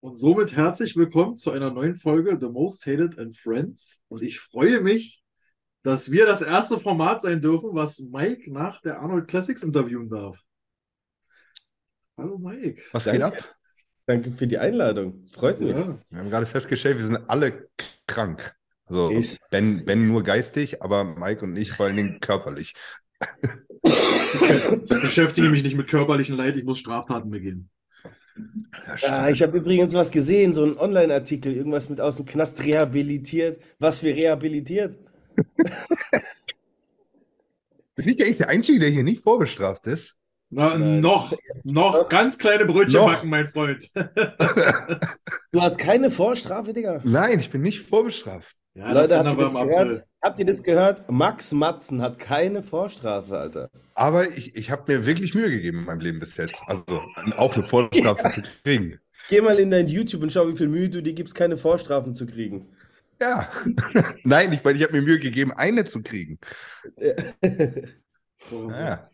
Und somit herzlich willkommen zu einer neuen Folge The Most Hated and Friends. Und ich freue mich, dass wir das erste Format sein dürfen, was Mike nach der Arnold Classics interviewen darf. Hallo Mike. Was geht ab? Danke für die Einladung. Freut mich. Ja. Wir haben gerade festgestellt, wir sind alle krank. Also Ben, ben nur geistig, aber Mike und ich vor allen Dingen körperlich. Ich beschäftige mich nicht mit körperlichen Leid, ich muss Straftaten begehen. Ja, ich habe übrigens was gesehen, so ein Online-Artikel, irgendwas mit aus dem Knast rehabilitiert. Was für rehabilitiert? Bin ich eigentlich der Einzige, der hier nicht vorbestraft ist? Na, noch, noch ganz kleine Brötchen noch. backen, mein Freund. du hast keine Vorstrafe, Digga? Nein, ich bin nicht vorbestraft. Ja, Leute, habt ihr, das gehört? habt ihr das gehört? Max Matzen hat keine Vorstrafe, Alter. Aber ich, ich habe mir wirklich Mühe gegeben in meinem Leben bis jetzt. Also auch eine Vorstrafe zu kriegen. Geh mal in dein YouTube und schau, wie viel Mühe du dir gibst, keine Vorstrafen zu kriegen. Ja. Nein, nicht, weil ich habe mir Mühe gegeben, eine zu kriegen. ja.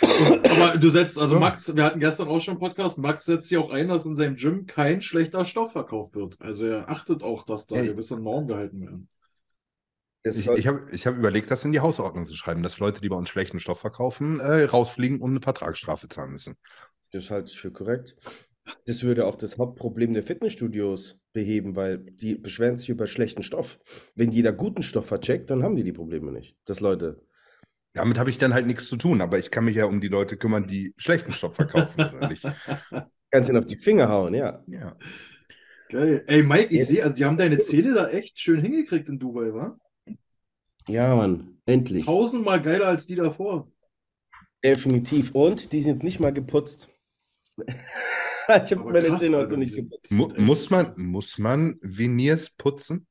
Aber du setzt, also Max, wir hatten gestern auch schon einen Podcast, Max setzt sich auch ein, dass in seinem Gym kein schlechter Stoff verkauft wird. Also er achtet auch, dass da hey. gewisse Normen gehalten werden. Ich, ich habe ich hab überlegt, das in die Hausordnung zu schreiben, dass Leute, die bei uns schlechten Stoff verkaufen, äh, rausfliegen und eine Vertragsstrafe zahlen müssen. Das halte ich für korrekt. Das würde auch das Hauptproblem der Fitnessstudios beheben, weil die beschweren sich über schlechten Stoff. Wenn jeder guten Stoff vercheckt, dann haben die die Probleme nicht. Dass Leute. Damit habe ich dann halt nichts zu tun, aber ich kann mich ja um die Leute kümmern, die schlechten Stoff verkaufen oder nicht. Kannst ihn auf die Finger hauen, ja. Ja. Geil. Ey, Mike, ich sehe, also die haben deine Zähne da echt schön hingekriegt in Dubai, wa? Ja, Mann, endlich. Tausendmal geiler als die davor. Definitiv. Und die sind nicht mal geputzt. ich habe meine Zähne heute nicht geputzt. Mu muss, man, muss man Veneers putzen?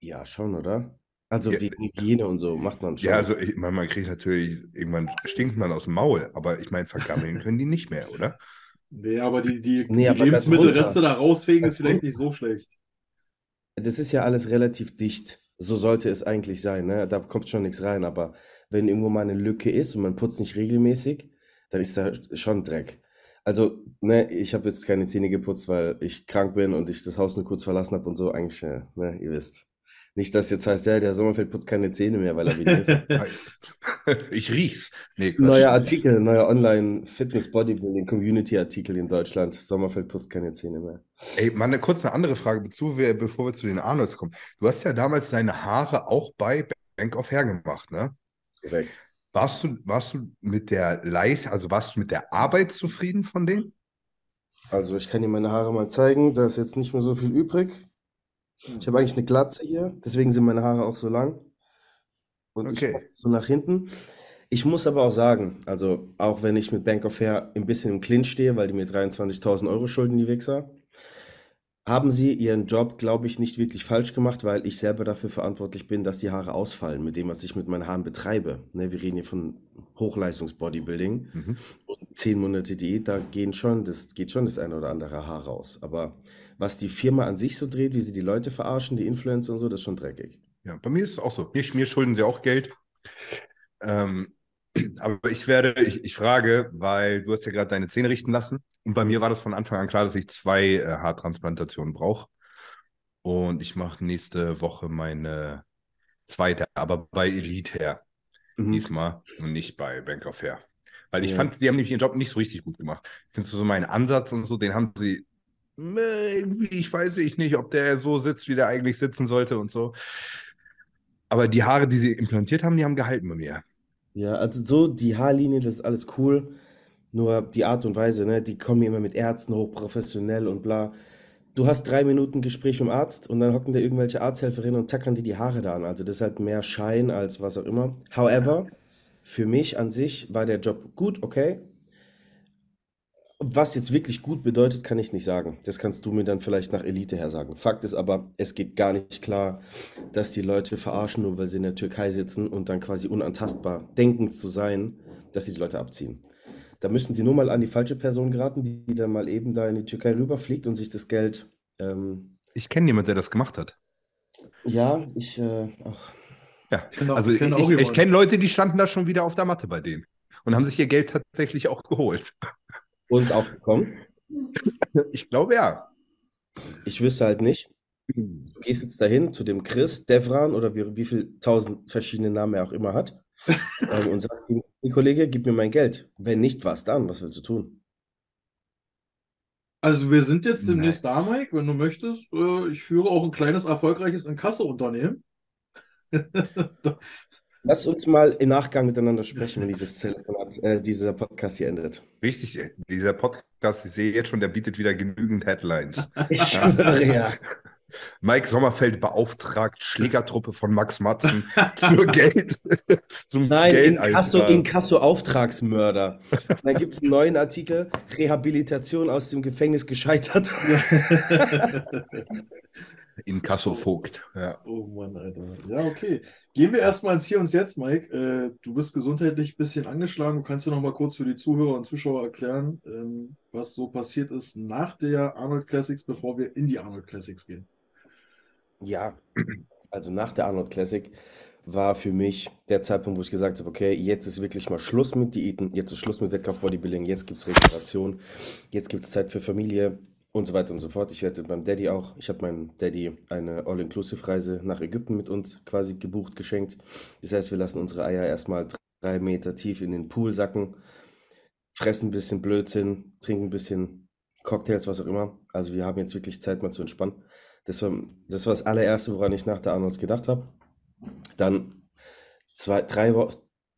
Ja, schon, oder? Also ja. wegen Hygiene und so macht man schon. Ja, also ich meine, man kriegt natürlich, irgendwann stinkt man aus dem Maul, aber ich meine, vergammeln können die nicht mehr, oder? Nee, aber die, die, nee, die Lebensmittelreste da rausfegen ist vielleicht nicht so schlecht. Das ist ja alles relativ dicht. So sollte es eigentlich sein, ne? Da kommt schon nichts rein, aber wenn irgendwo mal eine Lücke ist und man putzt nicht regelmäßig, dann ist da schon Dreck. Also, ne, ich habe jetzt keine Zähne geputzt, weil ich krank bin und ich das Haus nur kurz verlassen habe und so. Eigentlich, äh, ne, ihr wisst. Nicht, dass jetzt heißt, ja, der Sommerfeld putzt keine Zähne mehr, weil er wieder ist. ich riech's. Nee, neuer Artikel, neuer Online-Fitness-Bodybuilding-Community-Artikel in Deutschland. Sommerfeld putzt keine Zähne mehr. Ey, mal eine kurze andere Frage, bevor wir, bevor wir zu den Arnolds kommen. Du hast ja damals deine Haare auch bei Bank of Hair gemacht, ne? Korrekt. Warst du, warst du mit der Leist, also warst du mit der Arbeit zufrieden von denen? Also ich kann dir meine Haare mal zeigen, da ist jetzt nicht mehr so viel übrig. Ich habe eigentlich eine Glatze hier, deswegen sind meine Haare auch so lang. Und okay. so nach hinten. Ich muss aber auch sagen, also auch wenn ich mit Bank of Hair ein bisschen im Clinch stehe, weil die mir 23.000 Euro schulden, die Wichser, haben sie ihren Job, glaube ich, nicht wirklich falsch gemacht, weil ich selber dafür verantwortlich bin, dass die Haare ausfallen mit dem, was ich mit meinen Haaren betreibe. Ne, wir reden hier von Hochleistungs-Bodybuilding. Mhm. Und zehn Monate Diät, da gehen schon, das geht schon das eine oder andere Haar raus. Aber was die Firma an sich so dreht, wie sie die Leute verarschen, die Influencer und so, das ist schon dreckig. Ja, bei mir ist es auch so. Mir, mir schulden sie auch Geld. Ähm, aber ich werde, ich, ich frage, weil du hast ja gerade deine Zähne richten lassen. Und bei mir war das von Anfang an klar, dass ich zwei äh, Haartransplantationen brauche. Und ich mache nächste Woche meine zweite, aber bei Elite her. Mhm. Diesmal und nicht bei Bank of Hair. Weil ich ja. fand, sie haben nämlich ihren Job nicht so richtig gut gemacht. Findest du so meinen Ansatz und so, den haben sie ich weiß ich nicht, ob der so sitzt, wie der eigentlich sitzen sollte und so. Aber die Haare, die sie implantiert haben, die haben gehalten bei mir. Ja, also so die Haarlinie, das ist alles cool. Nur die Art und Weise, ne, die kommen immer mit Ärzten hochprofessionell und bla. Du hast drei Minuten Gespräch mit dem Arzt und dann hocken da irgendwelche Arzthelferinnen und tackern dir die Haare da an. Also das ist halt mehr Schein als was auch immer. However, für mich an sich war der Job gut, okay. Was jetzt wirklich gut bedeutet, kann ich nicht sagen. Das kannst du mir dann vielleicht nach Elite her sagen. Fakt ist aber, es geht gar nicht klar, dass die Leute verarschen, nur weil sie in der Türkei sitzen und dann quasi unantastbar denken zu sein, dass sie die Leute abziehen. Da müssen sie nur mal an die falsche Person geraten, die, dann mal eben da in die Türkei rüberfliegt und sich das Geld. Ähm, ich kenne jemanden, der das gemacht hat. Ja, ich. Äh, ach. Ja, also ich, ich, ich kenne Leute, die standen da schon wieder auf der Matte bei denen und haben sich ihr Geld tatsächlich auch geholt. Und auch bekommen? Ich glaube ja. ich wüsste halt nicht, du gehst jetzt dahin zu dem Chris, Devran oder wie, wie viel tausend verschiedene Namen er auch immer hat ähm, und sagst ihm, "Hey, Kollege, gib mir mein Geld. Wenn nicht, was dann? Was willst du tun? Also wir sind jetzt Nein. demnächst da, Mike, wenn du möchtest. Äh, ich führe auch ein kleines, erfolgreiches Inkasso-Unternehmen. Lass uns mal im Nachgang miteinander sprechen, wenn dieses Telefonat, äh, dieser Podcast hier endet. Richtig, ey. dieser Podcast, ich sehe jetzt schon, der bietet wieder genügend Headlines. Ich schwöre, ja. Mike Sommerfeld beauftragt Schlägertruppe von Max Matzen zur Geld, zum Nein, Inkasso, Geldeintrag. Inkasso-Auftragsmörder. Da gibt es einen neuen Artikel, Rehabilitation aus dem Gefängnis gescheitert. Inkasso-Vogt. Ja. Oh Mann, Alter. Ja, okay. Gehen wir erstmal ins Hier und Jetzt, Mike. Äh, du bist gesundheitlich ein bisschen angeschlagen. Du kannst dir noch mal kurz für die Zuhörer und Zuschauer erklären, ähm, was so passiert ist nach der Arnold Classics, bevor wir in die Arnold Classics gehen. Ja, also nach der Arnold Classic war für mich der Zeitpunkt, wo ich gesagt habe, okay, jetzt ist wirklich mal Schluss mit Diäten, jetzt ist Schluss mit Wettkampf-Bodybuilding, jetzt gibt es Regeneration, jetzt gibt es Zeit für Familie und so weiter und so fort. Ich werde meinem Daddy auch, ich habe meinem Daddy eine All-Inclusive-Reise nach Ägypten mit uns quasi gebucht, geschenkt. Das heißt, wir lassen unsere Eier erstmal drei Meter tief in den Pool sacken, fressen ein bisschen Blödsinn, trinken ein bisschen Cocktails, was auch immer. Also wir haben jetzt wirklich Zeit mal zu entspannen. Das war, das war das allererste, woran ich nach der Arnolds gedacht habe. Dann zwei, drei,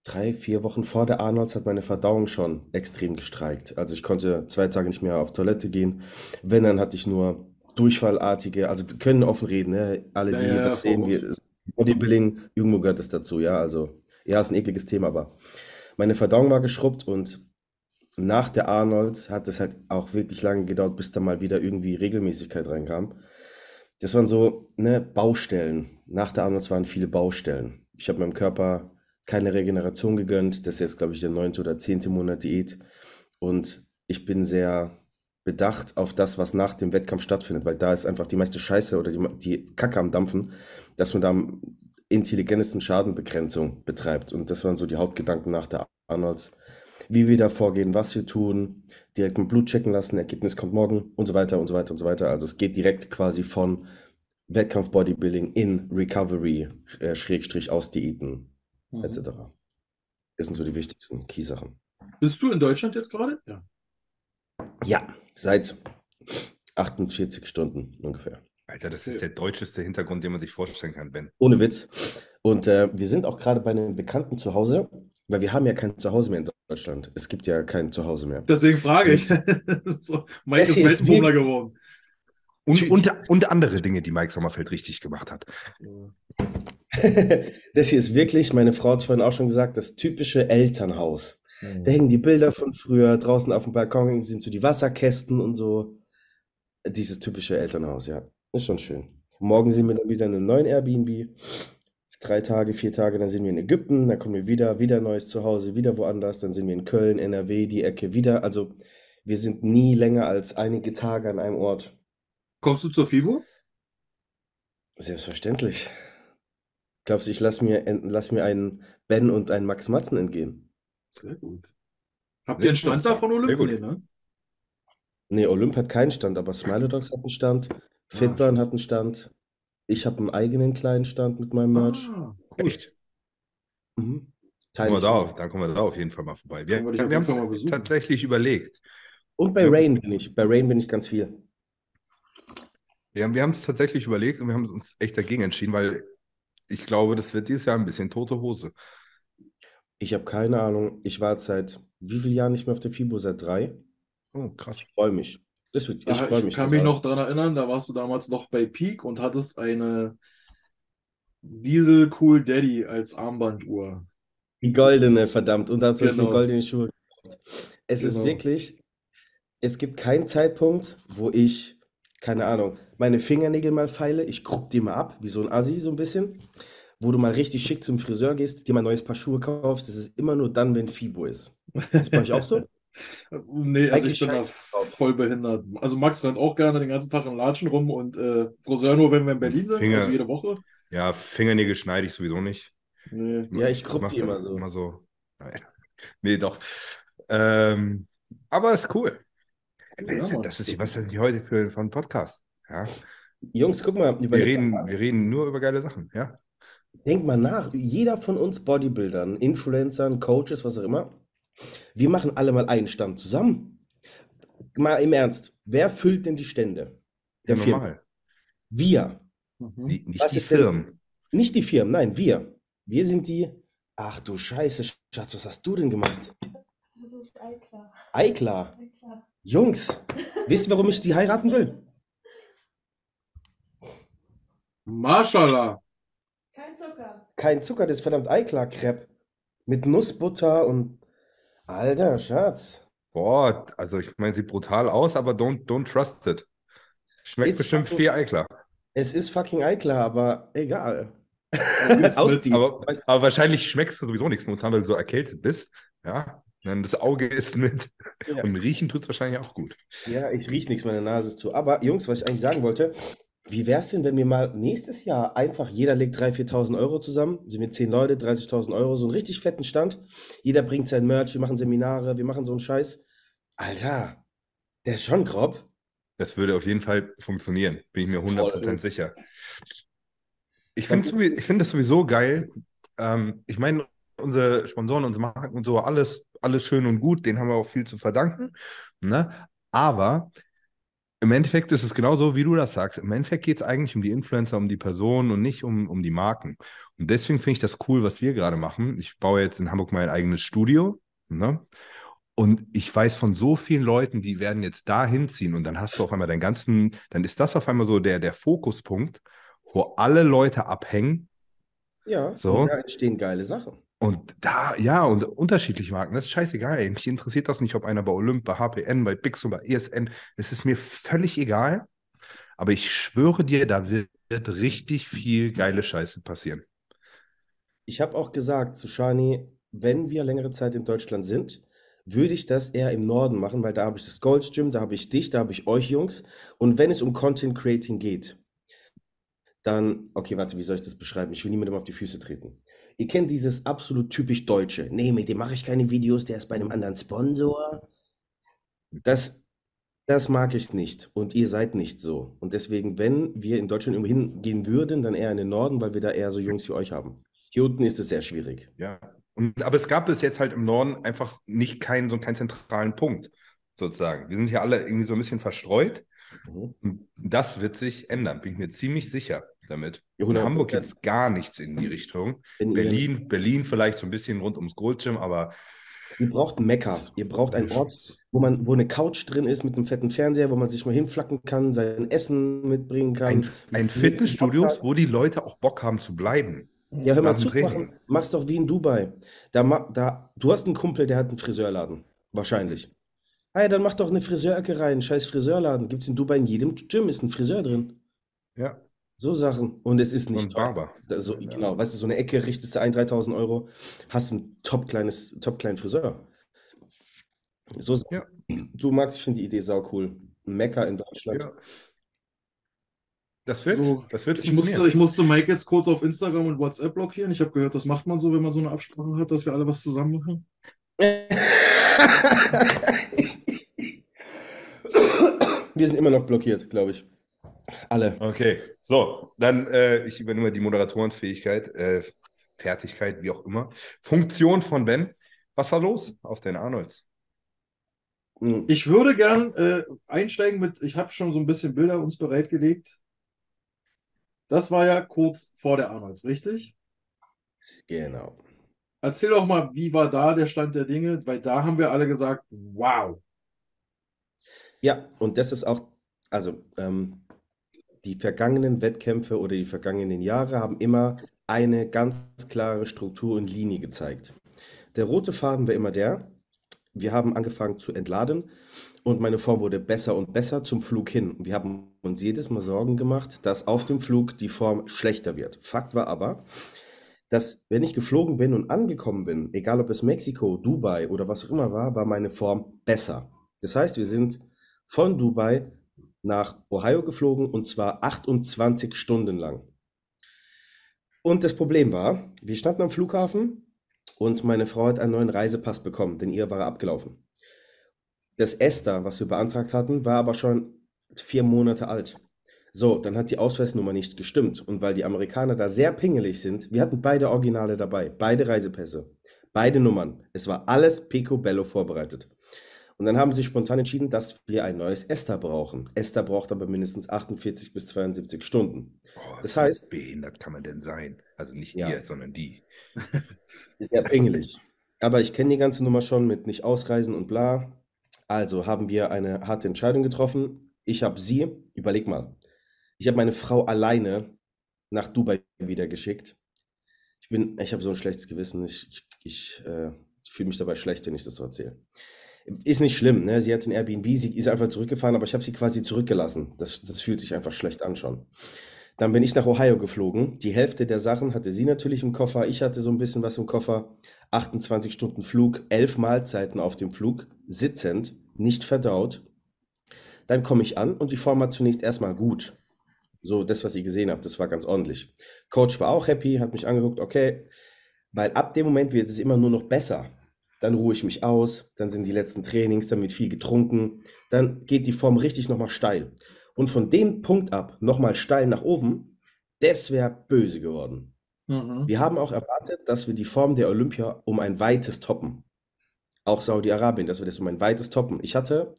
drei, vier Wochen vor der Arnolds hat meine Verdauung schon extrem gestreikt. Also ich konnte zwei Tage nicht mehr auf Toilette gehen. Wenn, dann hatte ich nur Durchfallartige, also wir können offen reden, ne? Alle, die Ja, ja, das sehen, wir. Bodybuilding, irgendwo gehört das dazu, ja. Also, ja, ist ein ekliges Thema, aber meine Verdauung war geschrubbt und nach der Arnolds hat es halt auch wirklich lange gedauert, bis da mal wieder irgendwie Regelmäßigkeit reinkam. Das waren so, ne, Baustellen. Nach der Arnolds waren viele Baustellen. Ich habe meinem Körper keine Regeneration gegönnt. Das ist jetzt, glaube ich, der neunte oder zehnte Monat Diät. Und ich bin sehr bedacht auf das, was nach dem Wettkampf stattfindet, weil da ist einfach die meiste Scheiße oder die, die Kacke am Dampfen, dass man da am intelligentesten Schadenbegrenzung betreibt. Und das waren so die Hauptgedanken nach der Arnolds. Wie wir da vorgehen, was wir tun, direkt mit Blut checken lassen, Ergebnis kommt morgen und so weiter und so weiter und so weiter. Also es geht direkt quasi von Wettkampf Bodybuilding in Recovery, Mhm. etc. Das sind so die wichtigsten Key-Sachen. Bist du in Deutschland jetzt gerade? Ja. Ja, seit 48 Stunden ungefähr. Alter, das ist der deutscheste Hintergrund, den man sich vorstellen kann, Ben. Ohne Witz. Und äh, wir sind auch gerade bei einem Bekannten zu Hause, weil wir haben ja kein Zuhause mehr in Deutschland. Es gibt ja kein Zuhause mehr. Deswegen frage ich. so, Mike ist Weltenbummler geworden. Und, und, und andere Dinge, die Mike Sommerfeld richtig gemacht hat. Das hier ist wirklich, meine Frau hat vorhin auch schon gesagt, das typische Elternhaus. Da hängen die Bilder von früher, draußen auf dem Balkon sind so die Wasserkästen und so. Dieses typische Elternhaus, ja. Ist schon schön. Morgen sind wir dann wieder in einem neuen Airbnb. Drei Tage, vier Tage, dann sind wir in Ägypten, dann kommen wir wieder, wieder neues Zuhause, wieder woanders, dann sind wir in Köln, NRW, die Ecke wieder. Also wir sind nie länger als einige Tage an einem Ort. Kommst du zur FIBO? Selbstverständlich. Glaubst du, ich lass mir, lass mir einen Ben und einen Max Matzen entgehen? Sehr gut. Habt ihr einen. Stand da von Olymp? Nee, ne? Nee, Olymp hat keinen Stand, aber Smilo Dogs hat einen Stand, Ah, Fitburn hat einen Stand. Ich habe einen eigenen kleinen Stand mit meinem Merch. Ah, cool. Echt? Mhm. Kommen wir da auf, dann kommen wir da auf jeden Fall mal vorbei. Wir, wir haben es tatsächlich überlegt. Und bei Ja. Rain bin ich. Bei Rain bin ich ganz viel. Wir haben wir haben es tatsächlich überlegt und wir haben uns echt dagegen entschieden, weil ich glaube, das wird dieses Jahr ein bisschen tote Hose. Ich habe keine Ahnung. Ich war jetzt seit wie vielen Jahren nicht mehr auf der FIBO? Seit drei. Oh, krass. Ich freue mich. Das wird, ich Ah, freue ich mich. kann mich noch daran erinnern, da warst du damals noch bei Peak und hattest eine Diesel Cool Daddy als Armbanduhr. Die goldene, verdammt. Und dazu Genau. genau. goldene Schuhe gekauft. Es ist Genau. wirklich, es gibt keinen Zeitpunkt, wo ich, keine Ahnung, meine Fingernägel mal feile, ich krupp die mal ab, wie so ein Assi so ein bisschen, wo du mal richtig schick zum Friseur gehst, dir mal ein neues Paar Schuhe kaufst. Das ist immer nur dann, wenn FIBO ist. Das mache ich auch so. Nee, also Eigentlich ich bin da voll behindert. Also Max rennt auch gerne den ganzen Tag im Latschen rum und äh, Friseur nur, wenn wir in Berlin sind, Finger- also jede Woche. Ja, Fingernägel schneide ich sowieso nicht. Nee. Ja, ich krupp mach die immer so. Immer so. Nee, doch. Ähm, aber ist cool. Ja, Mann. das ist was das ist heute für, für ein Podcast. Ja? Jungs, guck mal, Wir reden, mal. wir reden nur über geile Sachen. Ja? Denk mal nach. Jeder von uns Bodybuildern, Influencern, Coaches, was auch immer, wir machen alle mal einen Stand zusammen. Mal im Ernst, wer füllt denn die Stände? Der Ja, Firmen. Wir. Mhm. Die, nicht Was die denn- Firmen. Nicht die Firmen, nein, wir. Wir sind die. Ach du Scheiße, Schatz, was hast du denn gemacht? Das ist Eiklar. Eiklar. Jungs, wisst ihr, warum ich die heiraten will? Mashallah. Kein Zucker. Kein Zucker, das ist verdammt Eiklar-Crepe. Mit Nussbutter und. Alter, Schatz. Boah, also ich meine, sieht brutal aus, aber don't, don't trust it. Schmeckt Ist bestimmt fucking- viel Eiklar. Es ist fucking Eiklar, aber egal. Aber, aber wahrscheinlich schmeckst du sowieso nichts momentan, weil du so erkältet bist. Ja, Dann das Auge ist mit. Ja. Und riechen tut es wahrscheinlich auch gut. Ja, ich rieche nichts, meine Nase ist zu. Aber Jungs, was ich eigentlich sagen wollte, wie wäre es denn, wenn wir mal nächstes Jahr einfach, jeder legt 3.000, 4.000 Euro zusammen, sind wir 10 Leute, 30.000 Euro, so einen richtig fetten Stand. Jeder bringt sein Merch, wir machen Seminare, wir machen so einen Scheiß. Alter, der ist schon grob. Das würde auf jeden Fall funktionieren, bin ich mir Voll. 100% sicher. Ich finde find das sowieso geil. Ähm, ich meine, unsere Sponsoren, unsere Marken und so, alles, alles schön und gut, denen haben wir auch viel zu verdanken. Ne? Aber im Endeffekt ist es genauso, wie du das sagst. Im Endeffekt geht es eigentlich um die Influencer, um die Personen und nicht um, um die Marken. Und deswegen finde ich das cool, was wir gerade machen. Ich baue jetzt in Hamburg mein eigenes Studio. Ne? Und ich weiß von so vielen Leuten, die werden jetzt da hinziehen und dann hast du auf einmal deinen ganzen, dann ist das auf einmal so der, der Fokuspunkt, wo alle Leute abhängen. Ja, So. und da entstehen geile Sachen. Und da, ja, und unterschiedliche Marken, das ist scheißegal. ey. Mich interessiert das nicht, ob einer bei Olymp, bei HPN, bei Bix oder ESN, es ist mir völlig egal. Aber ich schwöre dir, da wird, wird richtig viel geile Scheiße passieren. Ich habe auch gesagt zu Shani, wenn wir längere Zeit in Deutschland sind, würde ich das eher im Norden machen, weil da habe ich das Gold's Gym, da habe ich dich, da habe ich euch Jungs. Und wenn es um Content Creating geht, dann, okay, warte, wie soll ich das beschreiben? Ich will niemandem auf die Füße treten. Ihr kennt dieses absolut typisch Deutsche. Nee, mit dem mache ich keine Videos, der ist bei einem anderen Sponsor. Das, das mag ich nicht. Und ihr seid nicht so. Und deswegen, wenn wir in Deutschland irgendwo hingehen würden, dann eher in den Norden, weil wir da eher so Jungs wie euch haben. Hier unten ist es sehr schwierig. Ja. Und, aber es gab bis jetzt halt im Norden einfach nicht keinen, so keinen zentralen Punkt, sozusagen. Wir sind hier alle irgendwie so ein bisschen verstreut. Mhm. Das wird sich ändern, bin ich mir ziemlich sicher damit. In 100%. Hamburg gibt es gar nichts in die Richtung. Ihr- Berlin, Berlin vielleicht so ein bisschen rund ums Gold Gym, aber Ihr braucht ein Mekka. Ihr braucht einen Ort, wo man, wo eine Couch drin ist mit einem fetten Fernseher, wo man sich mal hinflacken kann, sein Essen mitbringen kann. ein, ein Fitnessstudio, wo die Leute auch Bock haben zu bleiben. Ja, hör mal zu, mach's doch wie in Dubai. Da, da, du hast einen Kumpel, der hat einen Friseurladen. Wahrscheinlich. Ah ja, dann mach doch eine Friseurecke rein. Scheiß Friseurladen. Gibt's in Dubai in jedem Gym ist ein Friseur drin. Ja, So Sachen. Und es ist nicht teuer. Barber. Da, so, genau, weißt du, so eine Ecke richtest du ein, 3000 Euro, hast ein top kleines, top kleinen Friseur. So, Ja. du Max, ich finde die Idee sau cool. Mekka in Deutschland. Ja. Das wird, So, das wird Ich musste, ich musste Mike jetzt kurz auf Instagram und WhatsApp blockieren. Ich habe gehört, das macht man so, wenn man so eine Absprache hat, dass wir alle was zusammen machen. Wir sind immer noch blockiert, glaube ich. Alle. Okay, so, dann äh, ich übernehme die Moderatorenfähigkeit, äh, Fertigkeit, wie auch immer. Funktion von Ben. Was war los auf den Arnolds? Mhm. Ich würde gern äh, einsteigen mit, ich habe schon so ein bisschen Bilder uns bereitgelegt. Das war ja kurz vor der Arnolds, richtig? Genau. Erzähl doch mal, wie war da der Stand der Dinge? Weil da haben wir alle gesagt, wow. Ja, und das ist auch, also ähm, die vergangenen Wettkämpfe oder die vergangenen Jahre haben immer eine ganz klare Struktur und Linie gezeigt. Der rote Faden war immer der, wir haben angefangen zu entladen und meine Form wurde besser und besser zum Flug hin. Wir haben uns jedes Mal Sorgen gemacht, dass auf dem Flug die Form schlechter wird. Fakt war aber, dass wenn ich geflogen bin und angekommen bin, egal ob es Mexiko, Dubai oder was auch immer war, war meine Form besser. Das heißt, wir sind von Dubai nach Ohio geflogen und zwar 28 Stunden lang. Und das Problem war, wir standen am Flughafen und meine Frau hat einen neuen Reisepass bekommen, denn ihr war abgelaufen. Das ESTA, was wir beantragt hatten, war aber schon vier Monate alt. So, dann hat die Ausweisnummer nicht gestimmt. Und weil die Amerikaner da sehr pingelig sind, wir hatten beide Originale dabei, beide Reisepässe, beide Nummern. Es war alles picobello vorbereitet. Und dann haben sie spontan entschieden, dass wir ein neues ESTA brauchen. ESTA braucht aber mindestens 48 bis 72 Stunden. Oh, Das wie heißt- behindert kann man denn sein? Also nicht Ja. ihr, sondern die. Sehr pingelig. Aber ich kenne die ganze Nummer schon mit nicht ausreisen und bla. Also haben wir eine harte Entscheidung getroffen. Ich habe sie, überleg mal, ich habe meine Frau alleine nach Dubai wieder geschickt. Ich bin, ich habe so ein schlechtes Gewissen. Ich, ich, ich, äh, ich fühle mich dabei schlecht, wenn ich das so erzähle. Ist nicht schlimm, ne? Sie hat ein Airbnb, sie ist einfach zurückgefahren, aber ich habe sie quasi zurückgelassen. Das, das fühlt sich einfach schlecht an schon. Dann bin ich nach Ohio geflogen. Die Hälfte der Sachen hatte sie natürlich im Koffer. Ich hatte so ein bisschen was im Koffer. 28 Stunden Flug, 11 Mahlzeiten auf dem Flug, sitzend, nicht verdaut. Dann komme ich an und die Form war zunächst erstmal gut. So, das, was ihr gesehen habt, das war ganz ordentlich. Coach war auch happy, hat mich angeguckt, okay. Weil ab dem Moment wird es immer nur noch besser. Dann ruhe ich mich aus, dann sind die letzten Trainings, dann wird viel getrunken, dann geht die Form richtig nochmal steil. Und von dem Punkt ab nochmal steil nach oben, das wäre böse geworden. Mhm. Wir haben auch erwartet, dass wir die Form der Olympia um ein weites toppen. Auch Saudi-Arabien, dass wir das um ein weites toppen. Ich hatte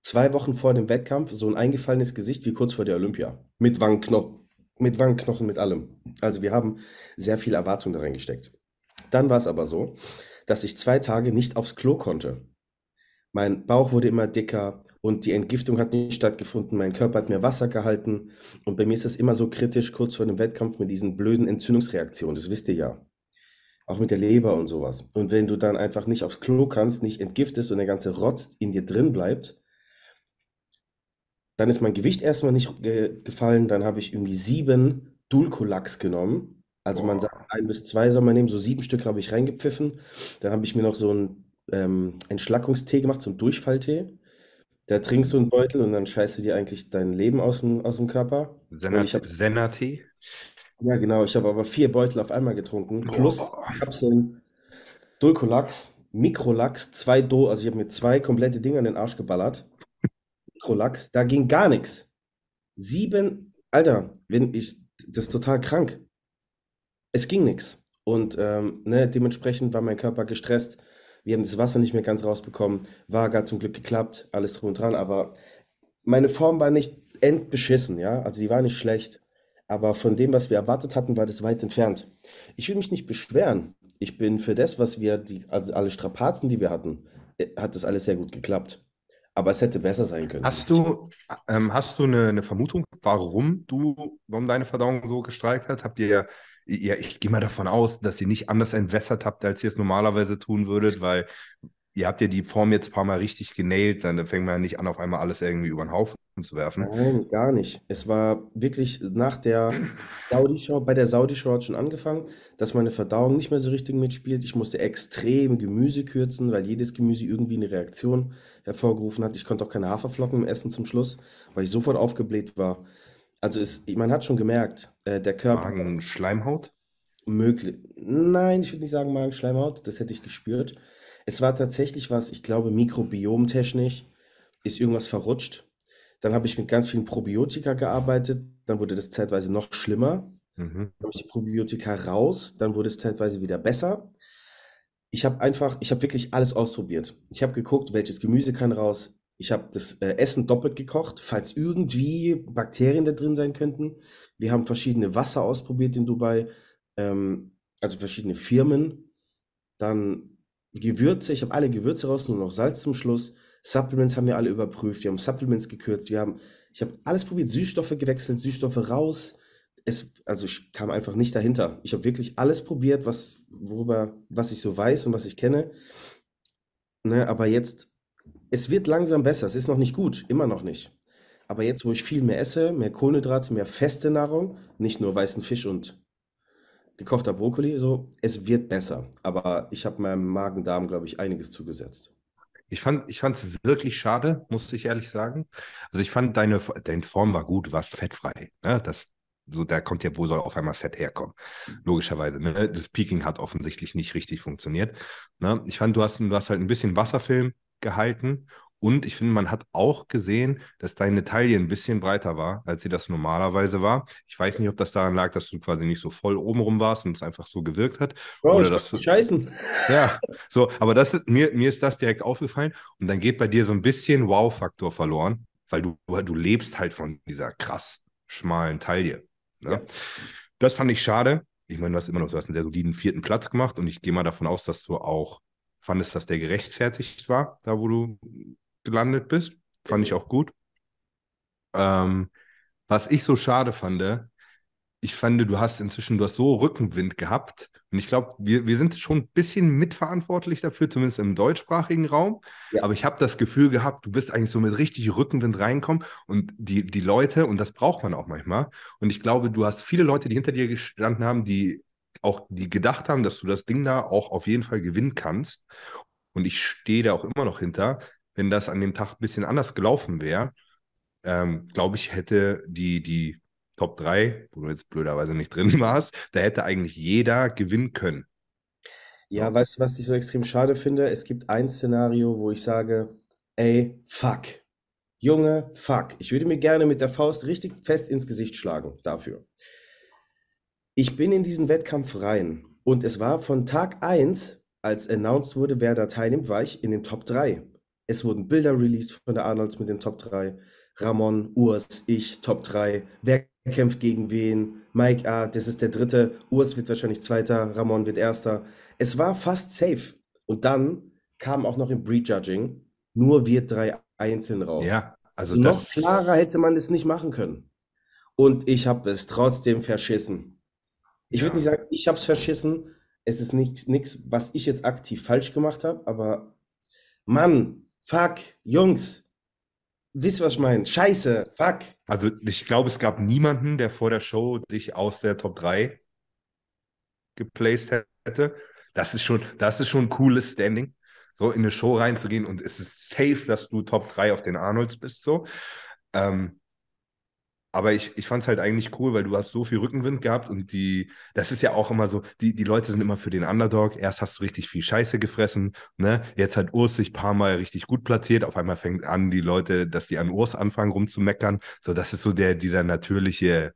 zwei Wochen vor dem Wettkampf so ein eingefallenes Gesicht wie kurz vor der Olympia. Mit Wangenknochen, mit Wangenknochen, mit allem. Also wir haben sehr viel Erwartung da reingesteckt. Dann war es aber so, dass ich zwei Tage nicht aufs Klo konnte. Mein Bauch wurde immer dicker und die Entgiftung hat nicht stattgefunden. Mein Körper hat mehr Wasser gehalten. Und bei mir ist es immer so kritisch kurz vor dem Wettkampf mit diesen blöden Entzündungsreaktionen. Das wisst ihr ja. Auch mit der Leber und sowas. Und wenn du dann einfach nicht aufs Klo kannst, nicht entgiftest und der ganze Rotz in dir drin bleibt, dann ist mein Gewicht erstmal nicht ge gefallen. Dann habe ich irgendwie sieben Dulcolax genommen. Also man Boah. sagt, ein bis zwei soll man nehmen. So sieben Stück habe ich reingepfiffen. Dann habe ich mir noch so einen ähm, Entschlackungstee gemacht, so einen Durchfalltee. Da trinkst du einen Beutel und dann scheißt du dir eigentlich dein Leben aus dem, aus dem Körper. Und ich habe Senna-Tee? ja, genau. Ich habe aber vier Beutel auf einmal getrunken, plus Oh. Kapseln Dulcolax, Mikrolax, zwei Do, also ich habe mir zwei komplette Dinge an den Arsch geballert. Mikrolax, da ging gar nichts. Sieben, Alter, wenn ich, das ist total krank. Es ging nichts. Und ähm, ne, dementsprechend war mein Körper gestresst. Wir haben das Wasser nicht mehr ganz rausbekommen. War gar zum Glück geklappt, alles drum und dran, aber meine Form war nicht endbeschissen, ja. Also die war nicht schlecht. Aber von dem, was wir erwartet hatten, war das weit entfernt. Ich will mich nicht beschweren. Ich bin für das, was wir, die, also alle Strapazen, die wir hatten, äh, hat das alles sehr gut geklappt. Aber es hätte besser sein können. Hast du, ähm, hast du eine, eine Vermutung, warum du, warum deine Verdauung so gestreikt hat? Habt ihr, ja, ich gehe mal davon aus, dass ihr nicht anders entwässert habt, als ihr es normalerweise tun würdet, weil ihr habt ja die Form jetzt ein paar Mal richtig genäht, dann fängt man ja nicht an, auf einmal alles irgendwie über den Haufen zu werfen. Nein, gar nicht. Es war wirklich nach der Saudi-Show, bei der Saudi-Show hat schon angefangen, dass meine Verdauung nicht mehr so richtig mitspielt. Ich musste extrem Gemüse kürzen, weil jedes Gemüse irgendwie eine Reaktion hervorgerufen hat. Ich konnte auch keine Haferflocken essen zum Schluss, weil ich sofort aufgebläht war. Also es, man hat schon gemerkt, äh, der Körper Magen, Schleimhaut? möglich. Nein, ich würde nicht sagen Magenschleimhaut, das hätte ich gespürt. Es war tatsächlich was, ich glaube, mikrobiomtechnisch ist irgendwas verrutscht. Dann habe ich mit ganz vielen Probiotika gearbeitet, dann wurde das zeitweise noch schlimmer. Mhm. Dann habe ich die Probiotika raus, dann wurde es zeitweise wieder besser. Ich habe einfach, ich habe wirklich alles ausprobiert. Ich habe geguckt, welches Gemüse kann raus. Ich habe das äh, Essen doppelt gekocht, falls irgendwie Bakterien da drin sein könnten. Wir haben verschiedene Wasser ausprobiert in Dubai, ähm, also verschiedene Firmen. Dann Gewürze, ich habe alle Gewürze raus, nur noch Salz zum Schluss. Supplements haben wir alle überprüft, wir haben Supplements gekürzt, wir haben, ich habe alles probiert, Süßstoffe gewechselt, Süßstoffe raus. Es, also ich kam einfach nicht dahinter. Ich habe wirklich alles probiert, was, worüber, was ich so weiß und was ich kenne. Ne, aber jetzt, es wird langsam besser. Es ist noch nicht gut, immer noch nicht. Aber jetzt, wo ich viel mehr esse, mehr Kohlenhydrate, mehr feste Nahrung, nicht nur weißen Fisch und gekochter Brokkoli, so, es wird besser. Aber ich habe meinem Magen-Darm, glaube ich, einiges zugesetzt. Ich fand, es wirklich schade, muss ich ehrlich sagen. Also ich fand deine, deine Form war gut, du warst fettfrei. Ne? Das, so, da kommt ja, wo soll auf einmal Fett herkommen? Logischerweise. Ne? Das Peaking hat offensichtlich nicht richtig funktioniert. Ne? Ich fand, du hast, du hast halt ein bisschen Wasserfilm gehalten Und ich finde, man hat auch gesehen, dass deine Taille ein bisschen breiter war, als sie das normalerweise war. Ich weiß nicht, ob das daran lag, dass du quasi nicht so voll obenrum warst und es einfach so gewirkt hat. Bro, Oder das scheißen. Ja, so, aber das ist, mir, mir ist das direkt aufgefallen und dann geht bei dir so ein bisschen Wow-Faktor verloren, weil du, du lebst halt von dieser krass schmalen Taille. Ne? Ja. Das fand ich schade. Ich meine, du hast immer noch, du hast einen sehr soliden vierten Platz gemacht und ich gehe mal davon aus, dass du auch fandest, dass der gerechtfertigt war, da wo du gelandet bist. Fand ich auch gut. Ähm, was ich so schade fand, ich fand, du hast inzwischen, du hast so Rückenwind gehabt. Und ich glaube, wir, wir sind schon ein bisschen mitverantwortlich dafür, zumindest im deutschsprachigen Raum. Ja. Aber ich habe das Gefühl gehabt, du bist eigentlich so mit richtig Rückenwind reinkommen und die, die Leute, und das braucht man auch manchmal. Und ich glaube, du hast viele Leute, die hinter dir gestanden haben, die auch, die gedacht haben, dass du das Ding da auch auf jeden Fall gewinnen kannst. Und ich stehe da auch immer noch hinter. Wenn das an dem Tag ein bisschen anders gelaufen wäre, ähm, glaube ich, hätte die, die Top 3, wo du jetzt blöderweise nicht drin warst, da hätte eigentlich jeder gewinnen können. Ja, weißt du, was ich so extrem schade finde? Es gibt ein Szenario, wo ich sage, ey, fuck. Junge, fuck. Ich würde mir gerne mit der Faust richtig fest ins Gesicht schlagen dafür. Ich bin in diesen Wettkampf rein und es war von Tag 1, als announced wurde, wer da teilnimmt, war ich in den Top 3. Es wurden Bilder released von der Arnolds mit den Top 3. Ramon, Urs, ich, Top 3. Wer kämpft gegen wen? Mike, ah, das ist der dritte. Urs wird wahrscheinlich Zweiter, Ramon wird Erster. Es war fast safe. Und dann kam auch noch im Prejudging nur wir drei einzeln raus. Ja, also noch klarer hätte man es nicht machen können. Und ich habe es trotzdem verschissen. Ich würde Ja. nicht sagen, ich habe es verschissen. Es ist nichts, was ich jetzt aktiv falsch gemacht habe, aber Mann, fuck, Jungs, wisst was ich meine? Scheiße, fuck. Also ich glaube, es gab niemanden, der vor der Show dich aus der Top 3 geplaced hätte. Das ist schon, das ist schon ein cooles Standing, so in eine Show reinzugehen und es ist safe, dass du Top 3 auf den Arnolds bist, so. Ähm, aber ich, ich fand es halt eigentlich cool, weil du hast so viel Rückenwind gehabt und die, das ist ja auch immer so, die, die Leute sind immer für den Underdog. Erst hast du richtig viel Scheiße gefressen, ne? Jetzt hat Urs sich ein paar Mal richtig gut platziert. Auf einmal fängt an, die Leute, dass die an Urs anfangen rumzumeckern. So, das ist so der, dieser natürliche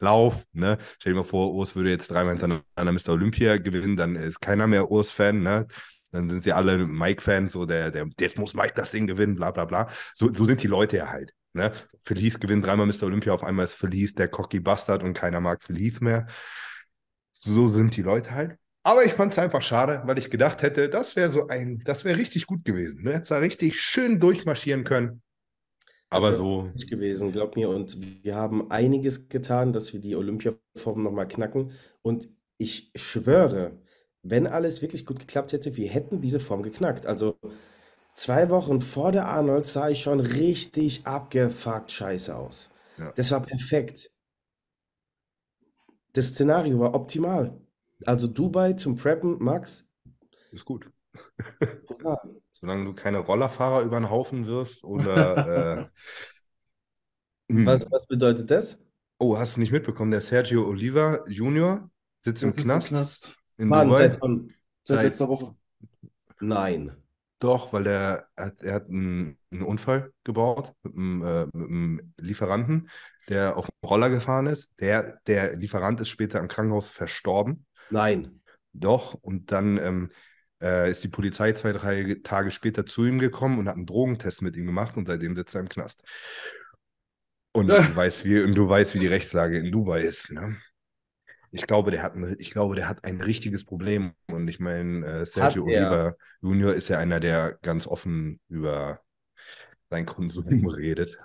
Lauf, ne? Stell dir mal vor, Urs würde jetzt dreimal hintereinander Mr. Olympia gewinnen, dann ist keiner mehr Urs-Fan, ne? Dann sind sie alle Mike-Fans, so der, der, jetzt muss Mike das Ding gewinnen, bla bla bla. So, so sind die Leute ja halt. Ne? Felice gewinnt dreimal Mr. Olympia, auf einmal ist Felice der Cocky Bastard und keiner mag Felice mehr. So sind die Leute halt. Aber ich fand es einfach schade, weil ich gedacht hätte, das wäre so ein, das wäre richtig gut gewesen. Ne? Hättest da richtig schön durchmarschieren können. Aber so, nicht gewesen, glaub mir. Und wir haben einiges getan, dass wir die Olympiaform nochmal knacken. Und ich schwöre, wenn alles wirklich gut geklappt hätte, wir hätten diese Form geknackt. Also zwei Wochen vor der Arnold sah ich schon richtig abgefuckt scheiße aus. Ja. Das war perfekt. Das Szenario war optimal. Also Dubai zum Preppen, Max. ist gut. Ja, Solange du keine Rollerfahrer über den Haufen wirfst oder. äh, hm. was, was bedeutet das? Oh, hast du nicht mitbekommen? Der Sergio Oliva Junior sitzt im Das ist Knast Knast. in Mann, Dubai. Seit Seit- letzter Woche. Nein. Doch, weil der hat, er hat einen, einen Unfall gebaut mit einem, äh, mit einem Lieferanten, der auf dem Roller gefahren ist. Der, der Lieferant ist später im Krankenhaus verstorben. Nein. Doch, und dann ähm, äh, ist die Polizei zwei, drei Tage später zu ihm gekommen und hat einen Drogentest mit ihm gemacht und seitdem sitzt er im Knast. Und du weißt, wie, und du weißt, wie die Rechtslage in Dubai ist. Ne? Ich glaube, der hat ein, ich glaube, der hat ein richtiges Problem. Und ich meine, äh, Sergio er. Oliva Junior ist ja einer, der ganz offen über seinen Konsum redet.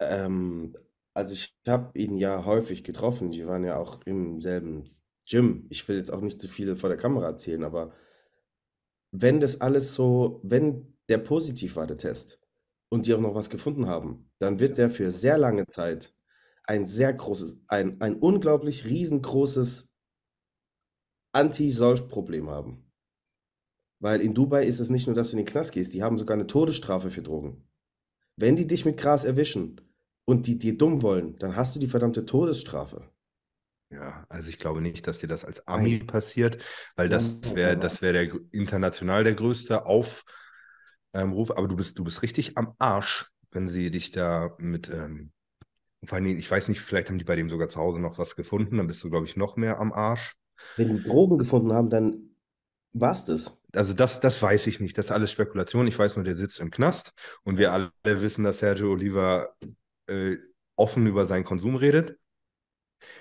Ähm, also ich habe ihn ja häufig getroffen. Die waren ja auch im selben Gym. Ich will jetzt auch nicht zu viel vor der Kamera erzählen, aber wenn das alles so, wenn der positiv war, der Test, und die auch noch was gefunden haben, dann wird der für sehr lange Zeit ein sehr großes, ein, ein unglaublich riesengroßes Anti-Solf-Problem haben. Weil in Dubai ist es nicht nur, dass du in den Knast gehst, die haben sogar eine Todesstrafe für Drogen. Wenn die dich mit Gras erwischen und die dir dumm wollen, dann hast du die verdammte Todesstrafe. Ja, also ich glaube nicht, dass dir das als Ami Nein. passiert, weil das wäre, das wäre der international der größte Auf, ähm, aber du bist, du bist richtig am Arsch, wenn sie dich da mit, ähm, vor allem, ich weiß nicht, vielleicht haben die bei dem sogar zu Hause noch was gefunden, dann bist du, glaube ich, noch mehr am Arsch. Wenn die Drogen gefunden haben, dann war's das. Also das, das weiß ich nicht, das ist alles Spekulation. Ich weiß nur, der sitzt im Knast und wir alle wissen, dass Sergio Oliva äh, offen über seinen Konsum redet.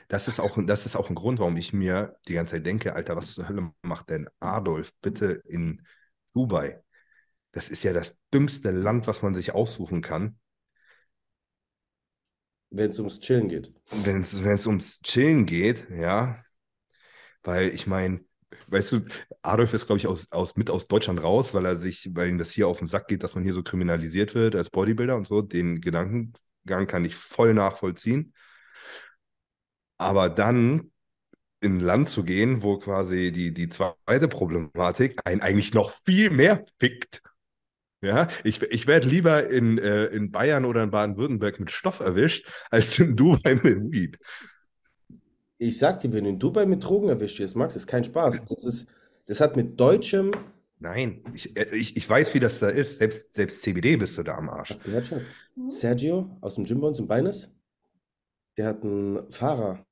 Das ist, auch, das ist auch ein Grund, warum ich mir die ganze Zeit denke, Alter, was zur Hölle macht denn Adolf bitte in Dubai? Das ist ja das dümmste Land, was man sich aussuchen kann. Wenn es ums Chillen geht. Wenn es ums Chillen geht, ja. Weil ich meine, weißt du, Adolf ist, glaube ich, aus, aus, mit aus Deutschland raus, weil er sich, weil ihm das hier auf den Sack geht, dass man hier so kriminalisiert wird als Bodybuilder und so. Den Gedankengang kann ich voll nachvollziehen. Aber dann in ein Land zu gehen, wo quasi die, die zweite Problematik einen eigentlich noch viel mehr fickt. Ja, ich, ich werde lieber in, äh, in Bayern oder in Baden-Württemberg mit Stoff erwischt, als in Dubai mit Weed. Ich sag dir, wenn du in Dubai mit Drogen erwischt wirst, Max, ist kein Spaß. Das ist, das hat mit deutschem. Nein, ich, äh, ich, ich weiß, wie das da ist. Selbst, selbst CBD bist du da am Arsch. Hast du gehört, Schatz? Sergio aus dem Gym bei uns in Beines, der hat einen Fahrer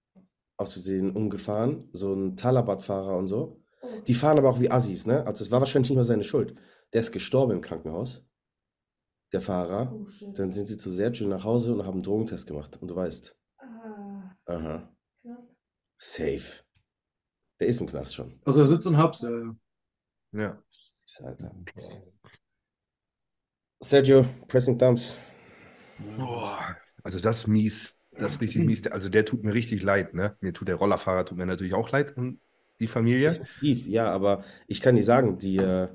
aus Versehen umgefahren, so ein Talabat-Fahrer und so. Die fahren aber auch wie Assis, ne? Also es war wahrscheinlich nicht mal seine Schuld. Der ist gestorben im Krankenhaus, der Fahrer. Oh. Dann sind sie zu Sergio nach Hause und haben einen Drogentest gemacht. Und du weißt, Ah, aha, krass. safe. Der ist im Knast schon. Also er sitzt in Hubs, ja, ja. Ja. Alter. Sergio, pressing thumbs. Boah, also das ist mies. Das ist richtig mies. Also der tut mir richtig leid, ne? Mir tut der Rollerfahrer tut mir natürlich auch leid und die Familie. Definitiv, ja, aber ich kann dir sagen, die, äh,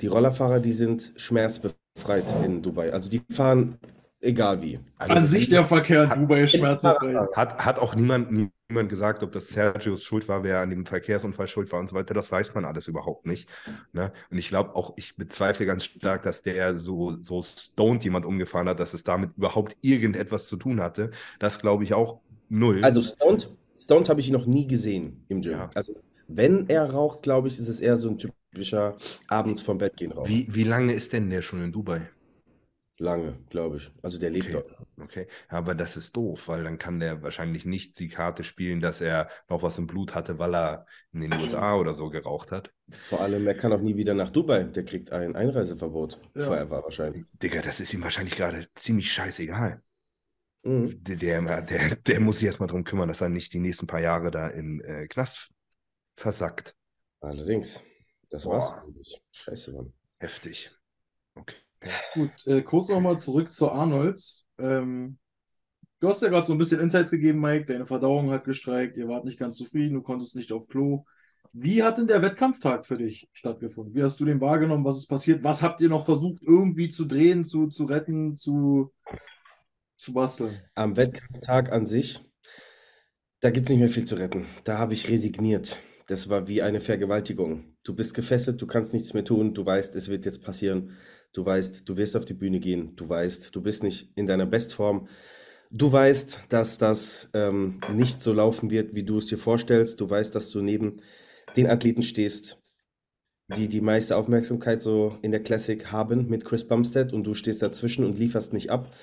die Rollerfahrer, die sind schmerzbefreit in Dubai. Also die fahren egal wie. Also An sich der Verkehr in Dubai ist schmerzbefreit. Hat, hat auch niemand, niemand gesagt, ob das Sergios Schuld war, wer an dem Verkehrsunfall schuld war und so weiter. Das weiß man alles überhaupt nicht. Ne? Und ich glaube auch, ich bezweifle ganz stark, dass der so, so stoned jemand umgefahren hat, dass es damit überhaupt irgendetwas zu tun hatte. Das glaube ich auch null. Also Stoned, Stoned habe ich noch nie gesehen im Gym. Ja. Also wenn er raucht, glaube ich, ist es eher so ein typischer abends vom Bett gehen Rauch. wie, wie lange ist denn der schon in Dubai? Lange, glaube ich. Also der lebt Okay. dort. Okay, aber das ist doof, weil dann kann der wahrscheinlich nicht die Karte spielen, dass er noch was im Blut hatte, weil er in den USA oder so geraucht hat. Vor allem, er kann auch nie wieder nach Dubai. Der kriegt ein Einreiseverbot. Ja. Forever wahrscheinlich. Digga, das ist ihm wahrscheinlich gerade ziemlich scheißegal. Mhm. Der, der, der, der muss sich erstmal drum kümmern, dass er nicht die nächsten paar Jahre da im äh, Knast versackt. Allerdings. Das Boah. war's eigentlich. Scheiße, Mann. Heftig. Okay. Gut, äh, kurz nochmal zurück zu Arnolds. Ähm, du hast ja gerade so ein bisschen Insights gegeben, Mike. Deine Verdauung hat gestreikt, ihr wart nicht ganz zufrieden, du konntest nicht auf Klo. Wie hat denn der Wettkampftag für dich stattgefunden? Wie hast du den wahrgenommen? Was ist passiert? Was habt ihr noch versucht, irgendwie zu drehen, zu, zu retten, zu, zu basteln? Am Wettkampftag an sich, da gibt es nicht mehr viel zu retten. Da habe ich resigniert. Das war wie eine Vergewaltigung. Du bist gefesselt, du kannst nichts mehr tun, du weißt, es wird jetzt passieren. Du weißt, du wirst auf die Bühne gehen. Du weißt, du bist nicht in deiner Bestform. Du weißt, dass das ähm, nicht so laufen wird, wie du es dir vorstellst. Du weißt, dass du neben den Athleten stehst, die die meiste Aufmerksamkeit so in der Classic haben mit Chris Bumstead und du stehst dazwischen und lieferst nicht ab.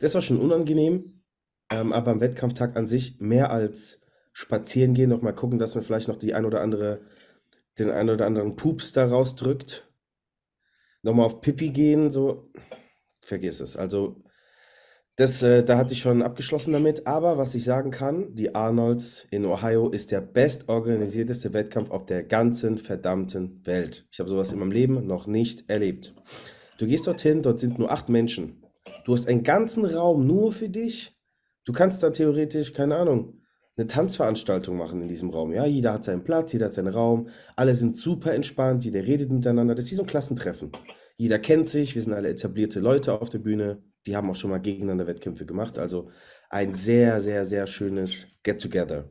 Das war schon unangenehm, ähm, aber am Wettkampftag an sich mehr als spazieren gehen, noch mal gucken, dass man vielleicht noch die ein oder andere, den ein oder anderen Pups da rausdrückt. Nochmal auf Pipi gehen, so, vergiss es. Also, das, äh, da hatte ich schon abgeschlossen damit. Aber was ich sagen kann, die Arnolds in Ohio ist der bestorganisierteste Wettkampf auf der ganzen verdammten Welt. Ich habe sowas in meinem Leben noch nicht erlebt. Du gehst dorthin, dort sind nur acht Menschen. Du hast einen ganzen Raum nur für dich. Du kannst da theoretisch, keine Ahnung, eine Tanzveranstaltung machen in diesem Raum. Ja, jeder hat seinen Platz, jeder hat seinen Raum. Alle sind super entspannt, jeder redet miteinander. Das ist wie so ein Klassentreffen. Jeder kennt sich, wir sind alle etablierte Leute auf der Bühne. Die haben auch schon mal gegeneinander Wettkämpfe gemacht. Also ein sehr, sehr, sehr schönes Get-Together.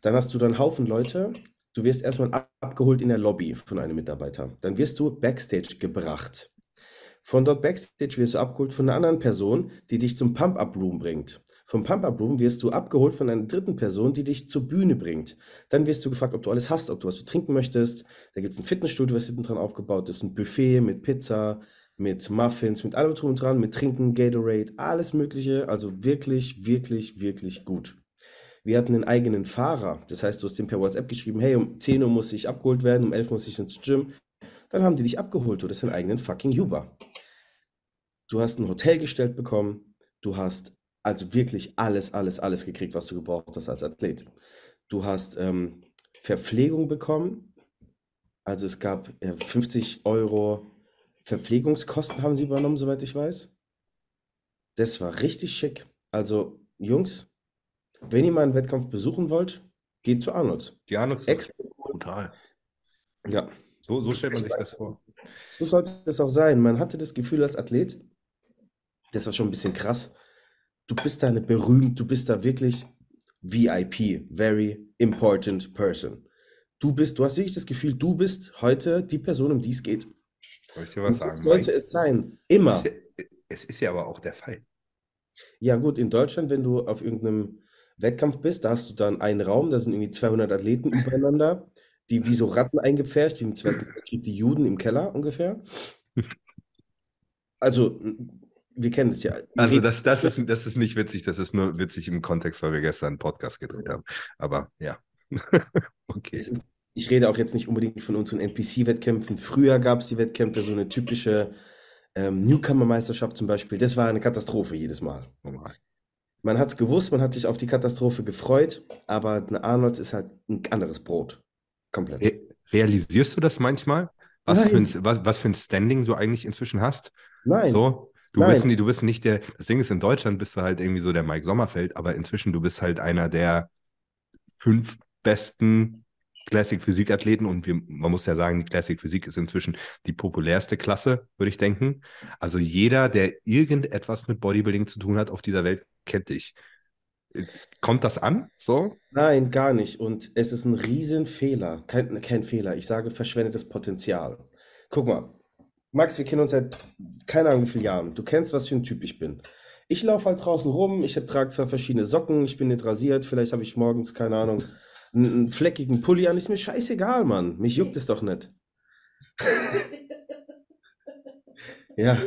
Dann hast du dann einen Haufen Leute. Du wirst erstmal ab- abgeholt in der Lobby von einem Mitarbeiter. Dann wirst du Backstage gebracht. Von dort Backstage wirst du abgeholt von einer anderen Person, die dich zum Pump-Up-Room bringt. Vom Pump-Up-Room wirst du abgeholt von einer dritten Person, die dich zur Bühne bringt. Dann wirst du gefragt, ob du alles hast, ob du was zu trinken möchtest. Da gibt es ein Fitnessstudio, was hinten dran aufgebaut ist, ein Buffet mit Pizza, mit Muffins, mit allem drum und dran, mit Trinken, Gatorade, alles Mögliche. Also wirklich, wirklich, wirklich gut. Wir hatten einen eigenen Fahrer. Das heißt, du hast dem per WhatsApp geschrieben, hey, um 10 Uhr muss ich abgeholt werden, um 11 Uhr muss ich ins Gym. Dann haben die dich abgeholt. Du hast einen eigenen fucking Uber. Du hast ein Hotel gestellt bekommen. Du hast also wirklich alles, alles, alles gekriegt, was du gebraucht hast als Athlet. Du hast ähm, Verpflegung bekommen. Also es gab äh, 50 Euro Verpflegungskosten haben sie übernommen, soweit ich weiß. Das war richtig schick. Also, Jungs, wenn ihr mal einen Wettkampf besuchen wollt, geht zu Arnolds. Die Arnolds Ex ist brutal. ja, So, so stellt man sich das vor. so sollte es auch sein. Man hatte das Gefühl als Athlet, das war schon ein bisschen krass. Du bist da eine berühmt, du bist da wirklich VIP, very important person. Du bist, du hast wirklich das Gefühl, du bist heute die Person, um die es geht. Soll ich dir was sagen, sollte es sein. Immer. Es ist ja, es ist ja aber auch der Fall. Ja, gut, in Deutschland, wenn du auf irgendeinem Wettkampf bist, da hast du dann einen Raum, da sind irgendwie 200 Athleten übereinander, die wie so Ratten eingepfercht, wie im Zweiten Weltkrieg die Juden im Keller ungefähr. Also, wir kennen es ja. Also das, das, ist, das ist nicht witzig, das ist nur witzig im Kontext, weil wir gestern einen Podcast gedreht haben. Aber ja. okay. ist, ich rede auch jetzt nicht unbedingt von unseren NPC-Wettkämpfen. Früher gab es die Wettkämpfe, so eine typische ähm, Newcomer-Meisterschaft zum Beispiel. Das war eine Katastrophe jedes Mal. Normal. Man hat es gewusst, man hat sich auf die Katastrophe gefreut, aber eine Arnolds ist halt ein anderes Brot. Komplett. Re realisierst du das manchmal? Was für, ein, was, was für ein Standing du eigentlich inzwischen hast? Nein. So, du Nein. bist, nie- du bist nicht der, das Ding ist, in Deutschland bist du halt irgendwie so der Mike Sommerfeld, aber inzwischen du bist halt einer der fünf besten Classic Physik-Athleten und wir, man muss ja sagen, die Classic Physik ist inzwischen die populärste Klasse, würde ich denken. Also jeder, der irgendetwas mit Bodybuilding zu tun hat auf dieser Welt, kennt dich. Kommt das an? So? Nein, gar nicht. Und es ist ein Riesenfehler. Kein, kein Fehler. Ich sage verschwendetes Potenzial. Guck mal, Max, wir kennen uns seit keine Ahnung wie vielen Jahren. Du kennst, was für ein Typ ich bin. Ich laufe halt draußen rum, ich trage zwar verschiedene Socken, ich bin nicht rasiert, vielleicht habe ich morgens, keine Ahnung, einen, einen fleckigen Pulli an. Ist mir scheißegal, Mann. Mich juckt es doch nicht. Ja,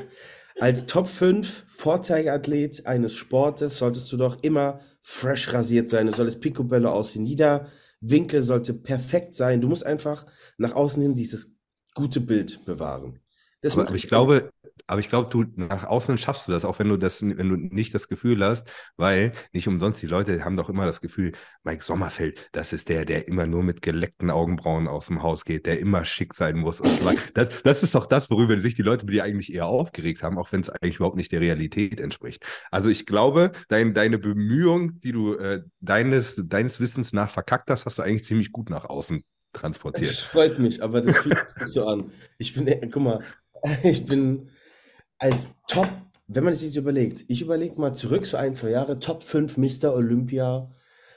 als Top 5 Vorzeigeathlet eines Sportes solltest du doch immer fresh rasiert sein. Du solltest Picobello aussehen. Jeder Winkel sollte perfekt sein. Du musst einfach nach außen hin dieses gute Bild bewahren. Das Aber, aber ich glaube, aber ich glaube, du nach außen schaffst du das, auch wenn du das, wenn du nicht das Gefühl hast, weil nicht umsonst die Leute haben doch immer das Gefühl, Mike Sommerfeld, das ist der, der immer nur mit geleckten Augenbrauen aus dem Haus geht, der immer schick sein muss. So das, das ist doch das, worüber sich die Leute bei dir eigentlich eher aufgeregt haben, auch wenn es eigentlich überhaupt nicht der Realität entspricht. Also ich glaube, dein, deine Bemühung, die du äh, deines, deines Wissens nach verkackt hast, hast du eigentlich ziemlich gut nach außen Das transportiert. freut mich, aber das fühlt sich so an. Ich bin, guck mal, ich bin als Top, wenn man sich jetzt überlegt, ich überlege mal zurück, so ein, zwei Jahre, Top 5 Mr. Olympia,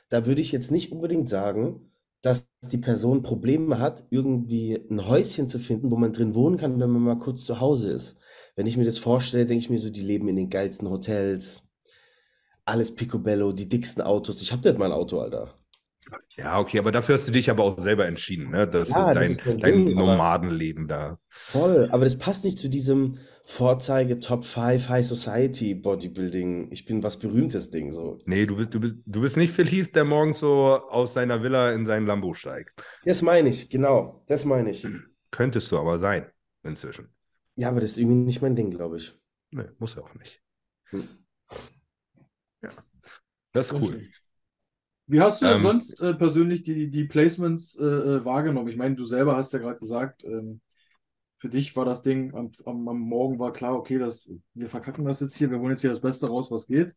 da würde ich jetzt nicht unbedingt sagen, dass die Person Probleme hat, irgendwie ein Häuschen zu finden, wo man drin wohnen kann, wenn man mal kurz zu Hause ist. Wenn ich mir das vorstelle, denke ich mir so, die leben in den geilsten Hotels, alles Picobello, die dicksten Autos. Ich habe nicht mein Auto, Alter. Ja, okay, aber dafür hast du dich aber auch selber entschieden, ne? Das Ja, ist das dein, ist mein dein Ding, aber- Nomadenleben da. Voll, aber das passt nicht zu diesem Vorzeige Top 5 High Society Bodybuilding. Ich bin was Berühmtes Ding so. Nee, du bist, du bist, du bist nicht Phil Heath, der morgens so aus seiner Villa in seinen Lambo steigt. Das meine ich, genau, das meine ich. Könntest du aber sein, inzwischen. Ja, aber das ist irgendwie nicht mein Ding, glaube ich. Nee, muss ja auch nicht. Hm. Ja. Das ist cool. Wie hast du denn Ähm, sonst äh, persönlich die, die Placements äh, äh, wahrgenommen? Ich meine, du selber hast ja gerade gesagt, ähm, für dich war das Ding am, am, am Morgen war klar, okay, das, wir verkacken das jetzt hier, wir holen jetzt hier das Beste raus, was geht.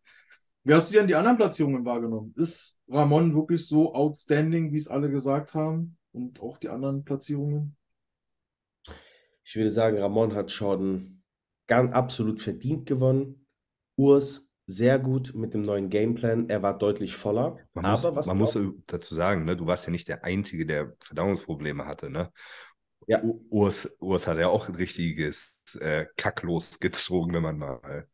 Wie hast du denn die anderen Platzierungen wahrgenommen? Ist Ramon wirklich so outstanding, wie es alle gesagt haben? Und auch die anderen Platzierungen? Ich würde sagen, Ramon hat schon ganz absolut verdient gewonnen. Urs sehr gut mit dem neuen Gameplan. Er war deutlich voller. Man aber muss, was man muss dazu sagen, ne, du warst ja nicht der Einzige, der Verdauungsprobleme hatte, ne? Ja. Urs, Urs hat ja auch ein richtiges äh, Kacklos gezogen, wenn man mal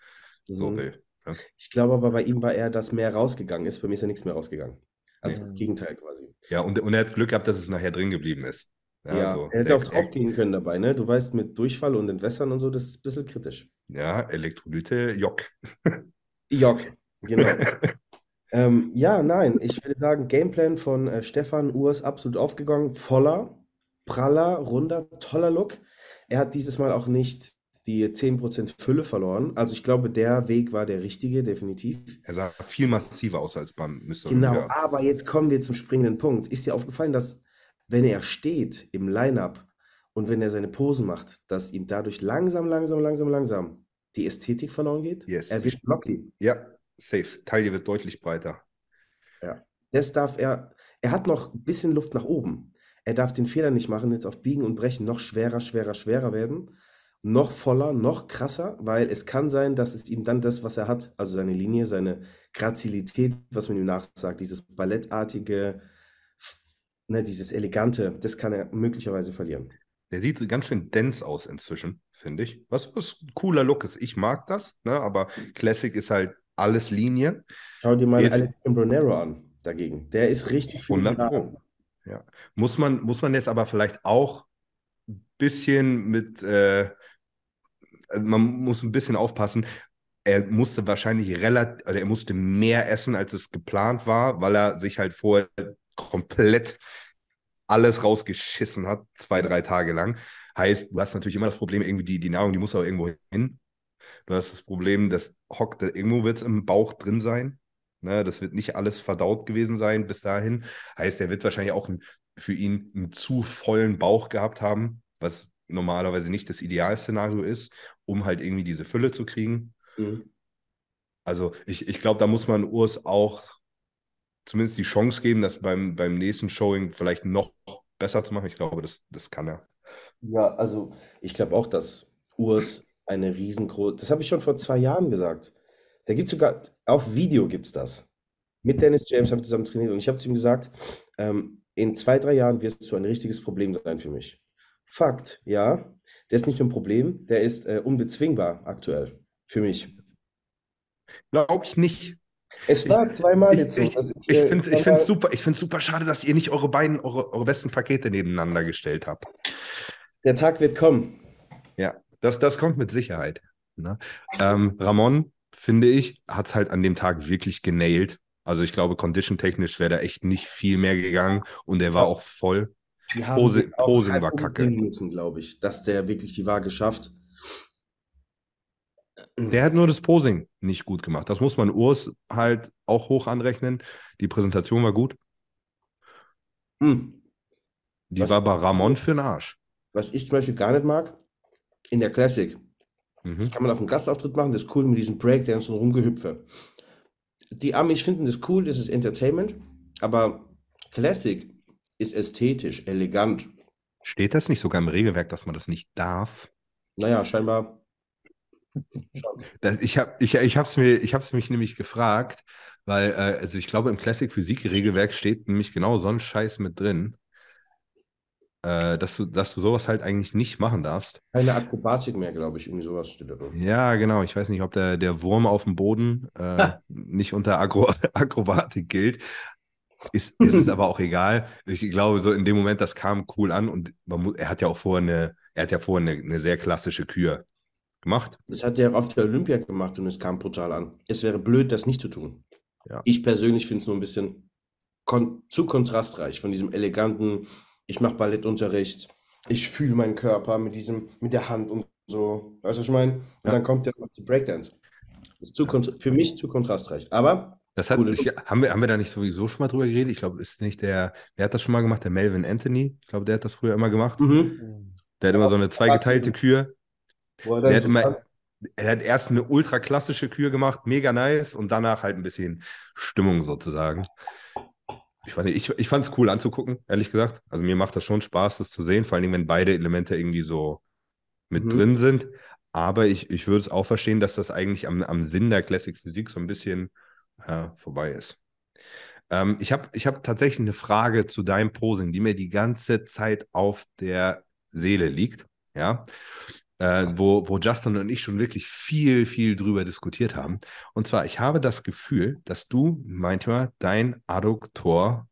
so Mhm. will. Ne? Ich glaube aber bei ihm war eher, dass mehr rausgegangen ist. Bei mir ist ja nichts mehr rausgegangen. Also Nee. das Gegenteil quasi. Ja, und, und er hat Glück gehabt, dass es nachher drin geblieben ist. Ja, also, er hätte auch draufgehen können dabei, ne? Du weißt, mit Durchfall und Entwässern und so, das ist ein bisschen kritisch. Ja, Elektrolyte, Jock. Jock, genau. Ähm, ja, nein, ich würde sagen, Gameplan von äh, Stefan Urs absolut aufgegangen. Voller, praller, runder, toller Look. Er hat dieses Mal auch nicht die 10% Fülle verloren. Also ich glaube, der Weg war der richtige, definitiv. Er sah viel massiver aus als beim Mr. Genau, Olympia. aber jetzt kommen wir zum springenden Punkt. Ist dir aufgefallen, dass wenn er steht im Line-Up und wenn er seine Posen macht, dass ihm dadurch langsam, langsam, langsam, langsam die Ästhetik verloren geht? Yes. Er wird blocky. Ja, safe. Taille wird deutlich breiter. Das darf er, er hat noch ein bisschen Luft nach oben. Er darf den Fehler nicht machen, jetzt auf Biegen und Brechen noch schwerer, schwerer, schwerer werden. Noch voller, noch krasser, weil es kann sein, dass es ihm dann das, was er hat, also seine Linie, seine Grazilität, was man ihm nachsagt, dieses ballettartige, ne, dieses elegante, das kann er möglicherweise verlieren. Der sieht ganz schön dense aus inzwischen, finde ich. Was, was ein cooler Look ist. Ich mag das, ne? aber Classic ist halt alles Linie. Schau dir mal Jetzt- Alex Imbronero an, dagegen. Der ist richtig für die 100 Haare. Pro. Ja. Muss man, muss man jetzt aber vielleicht auch ein bisschen mit, äh, also man muss ein bisschen aufpassen. Er musste wahrscheinlich relativ, oder er musste mehr essen, als es geplant war, weil er sich halt vorher komplett alles rausgeschissen hat, zwei, drei Tage lang. Heißt, du hast natürlich immer das Problem, irgendwie die, die Nahrung, die muss auch irgendwo hin. Du hast das Problem, das hockt, irgendwo wird es im Bauch drin sein. Ne, das wird nicht alles verdaut gewesen sein bis dahin. Heißt, er wird wahrscheinlich auch einen, für ihn einen zu vollen Bauch gehabt haben, was normalerweise nicht das Idealszenario ist, um halt irgendwie diese Fülle zu kriegen. Mhm. Also ich, ich glaube, da muss man Urs auch zumindest die Chance geben, das beim, beim nächsten Showing vielleicht noch besser zu machen. Ich glaube, das, das kann er. Ja, also ich glaube auch, dass Urs eine riesengroße, das habe ich schon vor zwei Jahren gesagt. Da gibt es sogar, auf Video gibt es das. Mit Dennis James haben wir zusammen trainiert und ich habe zu ihm gesagt, ähm, in zwei, drei Jahren wirst du ein richtiges Problem sein für mich. Fakt, ja, der ist nicht nur ein Problem, der ist äh, unbezwingbar aktuell für mich. Glaube ich nicht. Es war zweimal Ich, jetzt so, ich, dass ich äh, finde ich find's super, ich find's super schade, dass ihr nicht eure beiden, eure, eure besten Pakete nebeneinander gestellt habt. der Tag wird kommen. Ja, das, das kommt mit Sicherheit. Ne? Ähm, Ramon, finde ich, hat es halt an dem Tag wirklich genailt. Also ich glaube, condition-technisch wäre da echt nicht viel mehr gegangen und er war auch voll. Die haben Pose- sich auch Posing halb war kacke. müssen, glaube ich, dass der wirklich die Waage schafft. Der hat nur das Posing nicht gut gemacht. Das muss man Urs halt auch hoch anrechnen. Die Präsentation war gut. Hm. Die Was- war bei Ramon für den Arsch. Was ich zum Beispiel gar nicht mag, in der Classic Mhm. kann man auf einen Gastauftritt machen, das ist cool mit diesem Breakdance und Rumgehüpfe. Die Amis finden das cool, das ist Entertainment, aber Classic ist ästhetisch, elegant. Steht das nicht sogar im Regelwerk, dass man das nicht darf? Naja, scheinbar. Das, ich habe ich, ich hab's mir, ich hab's mich nämlich gefragt, weil, äh, also ich glaube, im Classic Physik-Regelwerk steht nämlich genau so ein Scheiß mit drin, äh, dass du, dass du sowas halt eigentlich nicht machen darfst. Keine Akrobatik mehr, glaube ich, irgendwie sowas steht da drin. Ja, genau. Ich weiß nicht, ob der, der Wurm auf dem Boden äh, nicht unter Agro Akrobatik gilt. Ist, ist es aber auch egal. Ich glaube, so in dem Moment, das kam cool an und man, er hat ja auch vorher eine, er hat ja vorher eine, eine sehr klassische Kür gemacht. Das hat er auf der Olympia gemacht und es kam brutal an. Es wäre blöd, das nicht zu tun. Ja. Ich persönlich finde es nur ein bisschen kon zu kontrastreich von diesem eleganten, ich mache Ballettunterricht, ich fühle meinen Körper mit diesem, mit der Hand und so. Weißt du, was ich meine? Und Ja. dann kommt der noch zu Breakdance. Das ist zu für mich zu kontrastreich. Aber Das hat, ich, haben, wir, haben wir da nicht sowieso schon mal drüber geredet? Ich glaube, ist nicht der, wer hat das schon mal gemacht? Der Melvin Anthony. Ich glaube, der hat das früher immer gemacht. mhm. Der hat immer so eine zweigeteilte Kür. Wo er so immer, er hat erst eine ultra klassische Kür gemacht, mega nice, und danach halt ein bisschen Stimmung sozusagen. Ich fand ich, ich es cool anzugucken, ehrlich gesagt. Also mir macht das schon Spaß, das zu sehen, vor allem, wenn beide Elemente irgendwie so mit Mhm. drin sind. Aber ich, ich würde es auch verstehen, dass das eigentlich am, am Sinn der Classic Physik so ein bisschen äh, vorbei ist. Ähm, ich habe ich hab tatsächlich eine Frage zu deinem Posing, die mir die ganze Zeit auf der Seele liegt. Ja äh, wo, wo Justin und ich schon wirklich viel, viel drüber diskutiert haben. Und zwar, ich habe das Gefühl, dass du manchmal dein Adduktor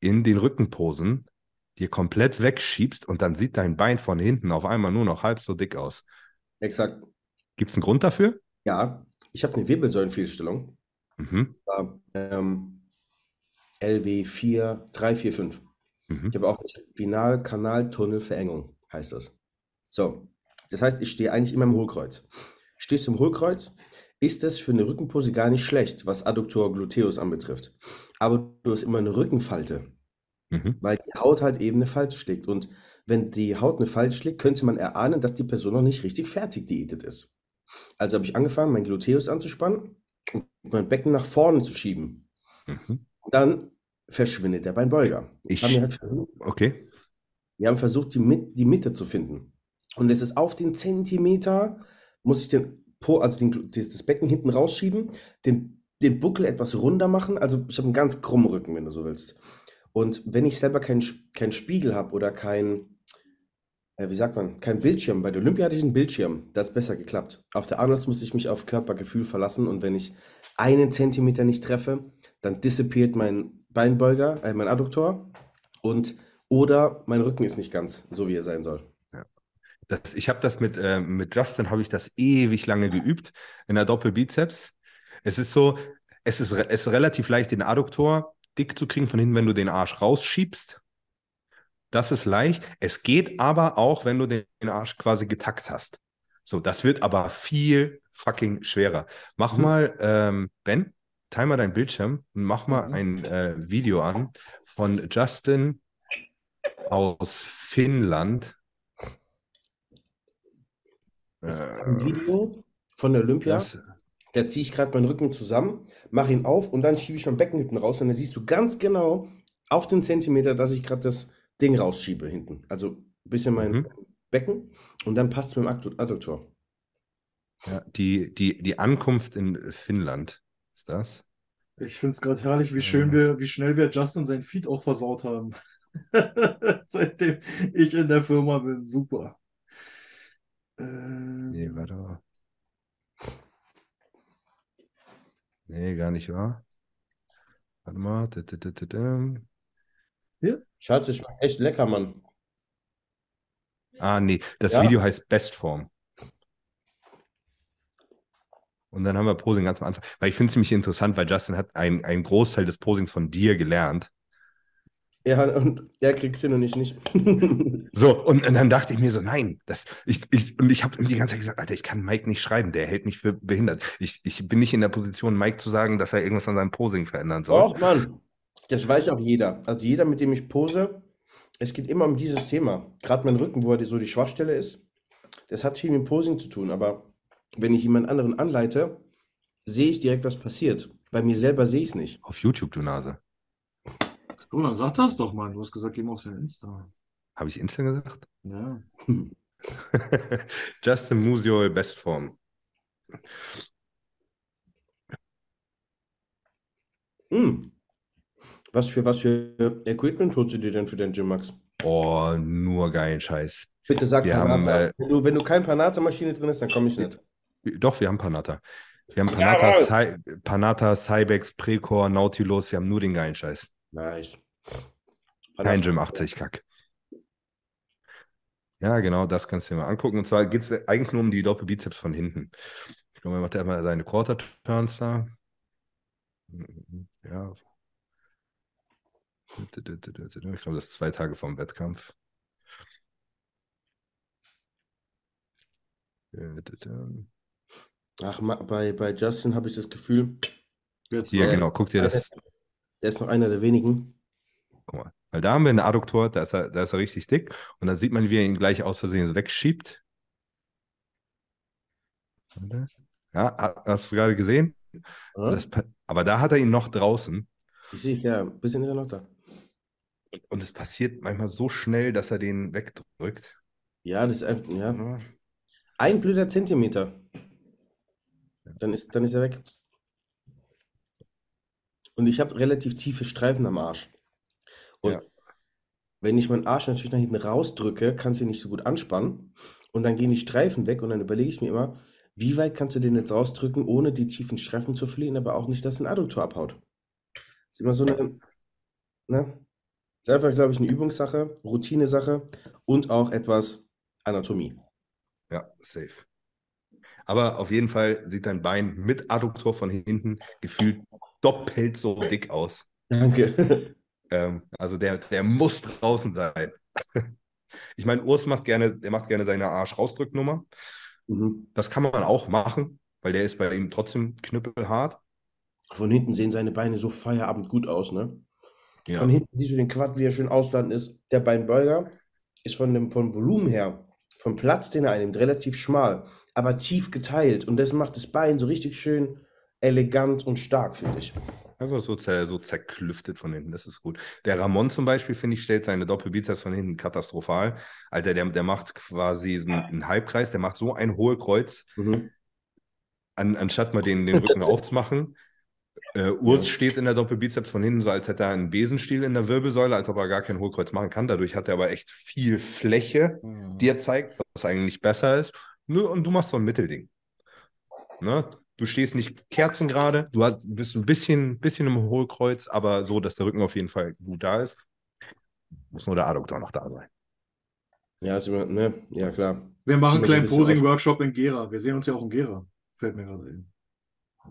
in den Rückenposen dir komplett wegschiebst und dann sieht dein Bein von hinten auf einmal nur noch halb so dick aus. Exakt. Gibt es einen Grund dafür? Ja, ich habe eine Wirbelsäulenfehlstellung. Mhm. Ähm, LW4, 3, 4, 5. Mhm. Ich habe auch eine Spinalkanaltunnelverengung, heißt das. So, das heißt, ich stehe eigentlich immer im Hohlkreuz. Stehst du im Hohlkreuz, ist das für eine Rückenpose gar nicht schlecht, was Adduktor Gluteus anbetrifft. Aber du hast immer eine Rückenfalte, Mhm. weil die Haut halt eben eine Falte schlägt. Und wenn die Haut eine Falte schlägt, könnte man erahnen, dass die Person noch nicht richtig fertig diätet ist. Also habe ich angefangen, mein Gluteus anzuspannen und mein Becken nach vorne zu schieben. Mhm. Dann verschwindet der Beinbeuger. Ich- halt versucht, Okay. wir haben versucht, die, die Mitte zu finden. Und es ist auf den Zentimeter, muss ich den po, also den, das Becken hinten rausschieben, den, den Buckel etwas runder machen. Also ich habe einen ganz krummen Rücken, wenn du so willst. Und wenn ich selber keinen kein Spiegel habe oder kein, äh, wie sagt man, kein Bildschirm, bei der Olympia hatte ich einen Bildschirm, das ist besser geklappt. Auf der Arnold musste ich mich auf Körpergefühl verlassen und wenn ich einen Zentimeter nicht treffe, dann dissipiert mein Beinbeuger, äh, mein Adduktor und oder mein Rücken ist nicht ganz so, wie er sein soll. Das, ich habe das mit, äh, mit Justin, habe ich das ewig lange geübt in der Doppelbizeps. Es ist so, es ist, es ist relativ leicht, den Adduktor dick zu kriegen von hinten, wenn du den Arsch rausschiebst. Das ist leicht. Es geht aber auch, wenn du den Arsch quasi getackt hast. So, das wird aber viel fucking schwerer. Mach Mhm. mal, ähm, Ben, teile mal deinen Bildschirm und mach mal Mhm. ein äh, Video an von Justin aus Finnland. Ein Video von der Olympia, das- da ziehe ich gerade meinen Rücken zusammen, mache ihn auf und dann schiebe ich mein Becken hinten raus und dann siehst du ganz genau auf den Zentimeter, dass ich gerade das Ding rausschiebe hinten. Also ein bisschen mein Mhm. Becken und dann passt es mit dem Addu- Adduktor. Ja, die, die, die Ankunft in Finnland ist das. Ich finde es gerade herrlich, wie schön Ja. wir, wie schnell wir Justin sein Feed auch versaut haben. Seitdem ich in der Firma bin. Super. Ähm, Nee, warte mal. Nee, gar nicht wahr. Warte mal. Tüm. Schatz, das schmeckt echt lecker, Mann. Ah, nee, das Ja. Video heißt Bestform. Und dann haben wir Posing ganz am Anfang. Weil ich finde es ziemlich interessant, weil Justin hat ein- einen Großteil des Posings von dir gelernt. Ja, und er kriegt es hin und ich nicht. So, und, und dann dachte ich mir so, nein, das, ich, ich, und ich habe ihm die ganze Zeit gesagt, Alter, ich kann Mike nicht schreiben, der hält mich für behindert. Ich, ich bin nicht in der Position, Mike zu sagen, dass er irgendwas an seinem Posing verändern soll. Doch, Mann. Das weiß auch jeder. Also jeder, mit dem ich pose, es geht immer um dieses Thema. Gerade mein Rücken, wo er die- so die Schwachstelle ist, das hat viel mit Posing zu tun. Aber wenn ich jemand anderen anleite, sehe ich direkt, was passiert. Bei mir selber sehe ich es nicht. Auf YouTube, du Nase. So, dann sag das doch mal. Du hast gesagt, geh mal auf sein Insta. Habe ich Insta gesagt? Ja. Justin Musiol, Bestform. Hm. Was für, was für Equipment holst du dir denn für dein Gym, Max? Oh, nur geilen Scheiß. Bitte sag Wir haben, Panata. äh, wenn du, wenn du kein Panata-Maschine drin ist, dann komme ich nicht. Doch, wir haben Panata. Wir haben Panata, Cy Panata, Cybex, Precor, Nautilus, wir haben nur den geilen Scheiß. Nice. Kein Gym 80 Kack. Ja, genau, das kannst du dir mal angucken. Und zwar geht es eigentlich nur um die Doppelbizeps von hinten. Ich glaube, er macht einmal seine Quarter Turns da. Ja. Ich glaube, das ist zwei Tage vom Wettkampf. Ach, bei, bei Justin habe ich das Gefühl, Jetzt Hier, Äh, genau, guck dir das. Der ist noch einer der wenigen. Guck mal. Weil da haben wir einen Adduktor, da ist er, da ist er richtig dick. Und dann sieht man, wie er ihn gleich aus Versehen so wegschiebt. Ja, ha- hast du gerade gesehen? Ja? Das, aber da hat er ihn noch draußen. Ich sehe, ja, ein bisschen ist er noch da. Und es passiert manchmal so schnell, dass er den wegdrückt. Ja, das ist einfach, ja. Ja. Ein blöder Zentimeter. Dann ist, dann ist er weg. Und ich habe relativ tiefe Streifen am Arsch. Und Ja. wenn ich meinen Arsch natürlich nach hinten rausdrücke, kannst du ihn nicht so gut anspannen. Und dann gehen die Streifen weg und dann überlege ich mir immer, wie weit kannst du den jetzt rausdrücken, ohne die tiefen Streifen zu verlieren, aber auch nicht, dass ein Adduktor abhaut. ist immer so eine, ne? Ist einfach, glaube ich, eine Übungssache, Routinesache und auch etwas Anatomie. Ja, safe. Aber auf jeden Fall sieht dein Bein mit Adduktor von hinten gefühlt doppelt so dick aus. Danke. Ähm, also der, der muss draußen sein. Ich meine, Urs macht gerne, der macht gerne seine Arsch-Rausdrücknummer. Mhm. Das kann man auch machen, weil der ist bei ihm trotzdem knüppelhart. Von hinten sehen seine Beine so Feierabend gut aus, ne? Ja. Von hinten siehst du den Quad, wie er schön ausladen ist. Der Beinbeuger ist von dem vom Volumen her, vom Platz, den er einnimmt, relativ schmal, aber tief geteilt. Und das macht das Bein so richtig schön elegant und stark, finde ich. Einfach so, zer, so zerklüftet von hinten, das ist gut. Der Ramon zum Beispiel, finde ich, stellt seine Doppelbizeps von hinten katastrophal. Alter, der, der macht quasi einen, einen Halbkreis, der macht so ein hohes Kreuz, Mhm. an, anstatt mal den, den Rücken aufzumachen. Äh, Urs Ja. steht in der Doppelbizeps von hinten, so als hätte er einen Besenstiel in der Wirbelsäule, als ob er gar kein Hohlkreuz machen kann. Dadurch hat er aber echt viel Fläche, die er zeigt, was eigentlich besser ist. Und du machst so ein Mittelding. Ne? Du stehst nicht kerzengerade, du hast, bist ein bisschen, bisschen im Hohlkreuz, aber so, dass der Rücken auf jeden Fall gut da ist. Muss nur der Adduktor noch da sein. Ja, ist immer, ne? Ja, klar. Wir machen einen kleinen Posing-Workshop in Gera. Wir sehen uns ja auch in Gera. Fällt mir gerade ein.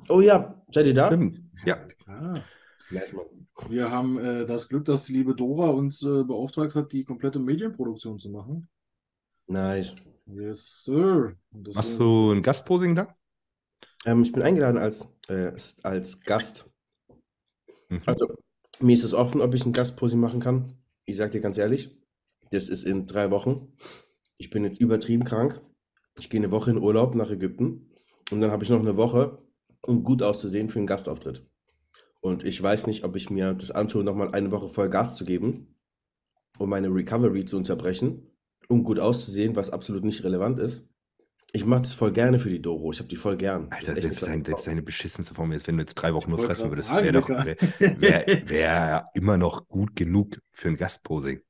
Oh ja, seid ihr da? Stimmt. Ja, Klar. Nice, Mann. Wir haben äh, das Glück, dass die liebe Dora uns äh, beauftragt hat, die komplette Medienproduktion zu machen. Nice. Yes, sir. Machst du ein Gastposing da? Ähm, ich bin eingeladen als, äh, als Gast. Mhm. Also, mir ist es offen, ob ich ein Gastposing machen kann. Ich sag dir ganz ehrlich, das ist in drei Wochen. Ich bin jetzt übertrieben krank. Ich gehe eine Woche in Urlaub nach Ägypten und dann habe ich noch eine Woche, um gut auszusehen für einen Gastauftritt. Und ich weiß nicht, ob ich mir das antue, nochmal eine Woche voll Gas zu geben, um meine Recovery zu unterbrechen, um gut auszusehen, was absolut nicht relevant ist. Ich mache das voll gerne für die Doro. Ich habe die voll gern. Das Alter, ist echt selbst, dein, selbst deine beschissenste Form ist, wenn du jetzt drei Wochen nur fressen würdest, wäre doch wär, wär, wär immer noch gut genug für ein Gastposing.